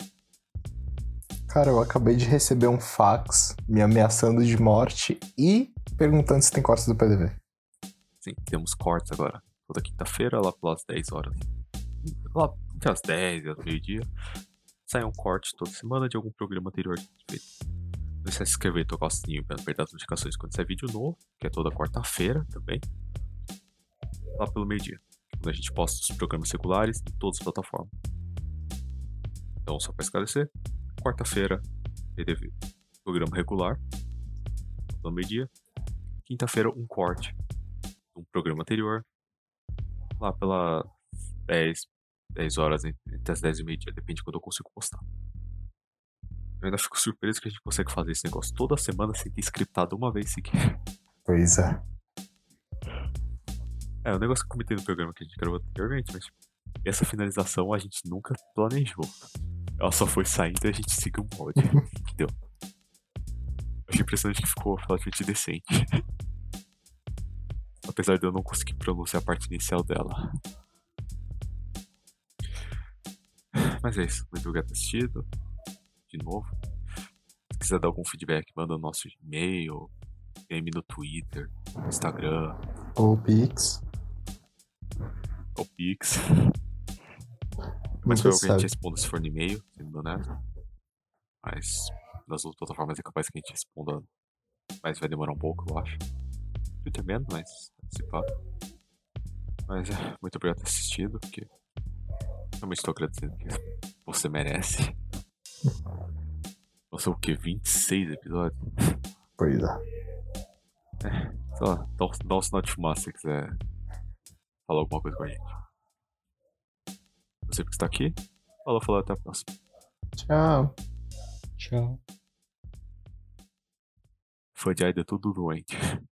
Cara, eu acabei de receber um fax me ameaçando de morte e perguntando se tem cortes do PDV. Sim, temos cortes agora. Toda quinta-feira, lá pelas 10 horas. Lá entre as 10 e as meio-dia. sai um corte toda semana de algum programa anterior que a gente fez. Não esquece de se inscrever e tocar o sininho para não perder as notificações quando sair vídeo novo, que é toda quarta-feira também. Lá pelo meio-dia. Quando a gente posta os programas regulares em todas as plataformas. Então, só para esclarecer, quarta-feira, PDV, programa regular, pelo meio-dia. Quinta-feira, um corte de um programa anterior, lá pela 10, 10 horas, entre as 10 e meio-dia, depende de quando eu consigo postar. Eu ainda fico surpreso que a gente consegue fazer esse negócio toda semana sem ter scriptado uma vez sequer. Pois é. É, o negócio que eu comentei no programa que a gente gravou anteriormente, mas tipo, essa finalização a gente nunca planejou. Ela só foi saindo e a gente seguiu um molde. Entendeu? Achei impressionante que ficou relativamente decente. Apesar de eu não conseguir pronunciar a parte inicial dela. Mas é isso. Muito obrigado por assistido. De novo. Se quiser dar algum feedback, manda no nosso e-mail, DM no Twitter, no Instagram, Ou Pix. Ou Pix. Mas o gente responda se for no e-mail, sendo honesto. Mas nas outras plataformas é capaz que a gente responda. Mas vai demorar um pouco, eu acho. Twitter menos, mas se pá. Mas é, muito obrigado por ter assistido, porque realmente estou agradecendo que você merece. Nossa, o que? 26 episódios? Pois é. Sei lá, dá dá um sinal de fumaça se você quiser falar alguma coisa com a gente. Você que está aqui, falou, falou, até a próxima. Tchau. Tchau. Fã de Aida é tudo doente.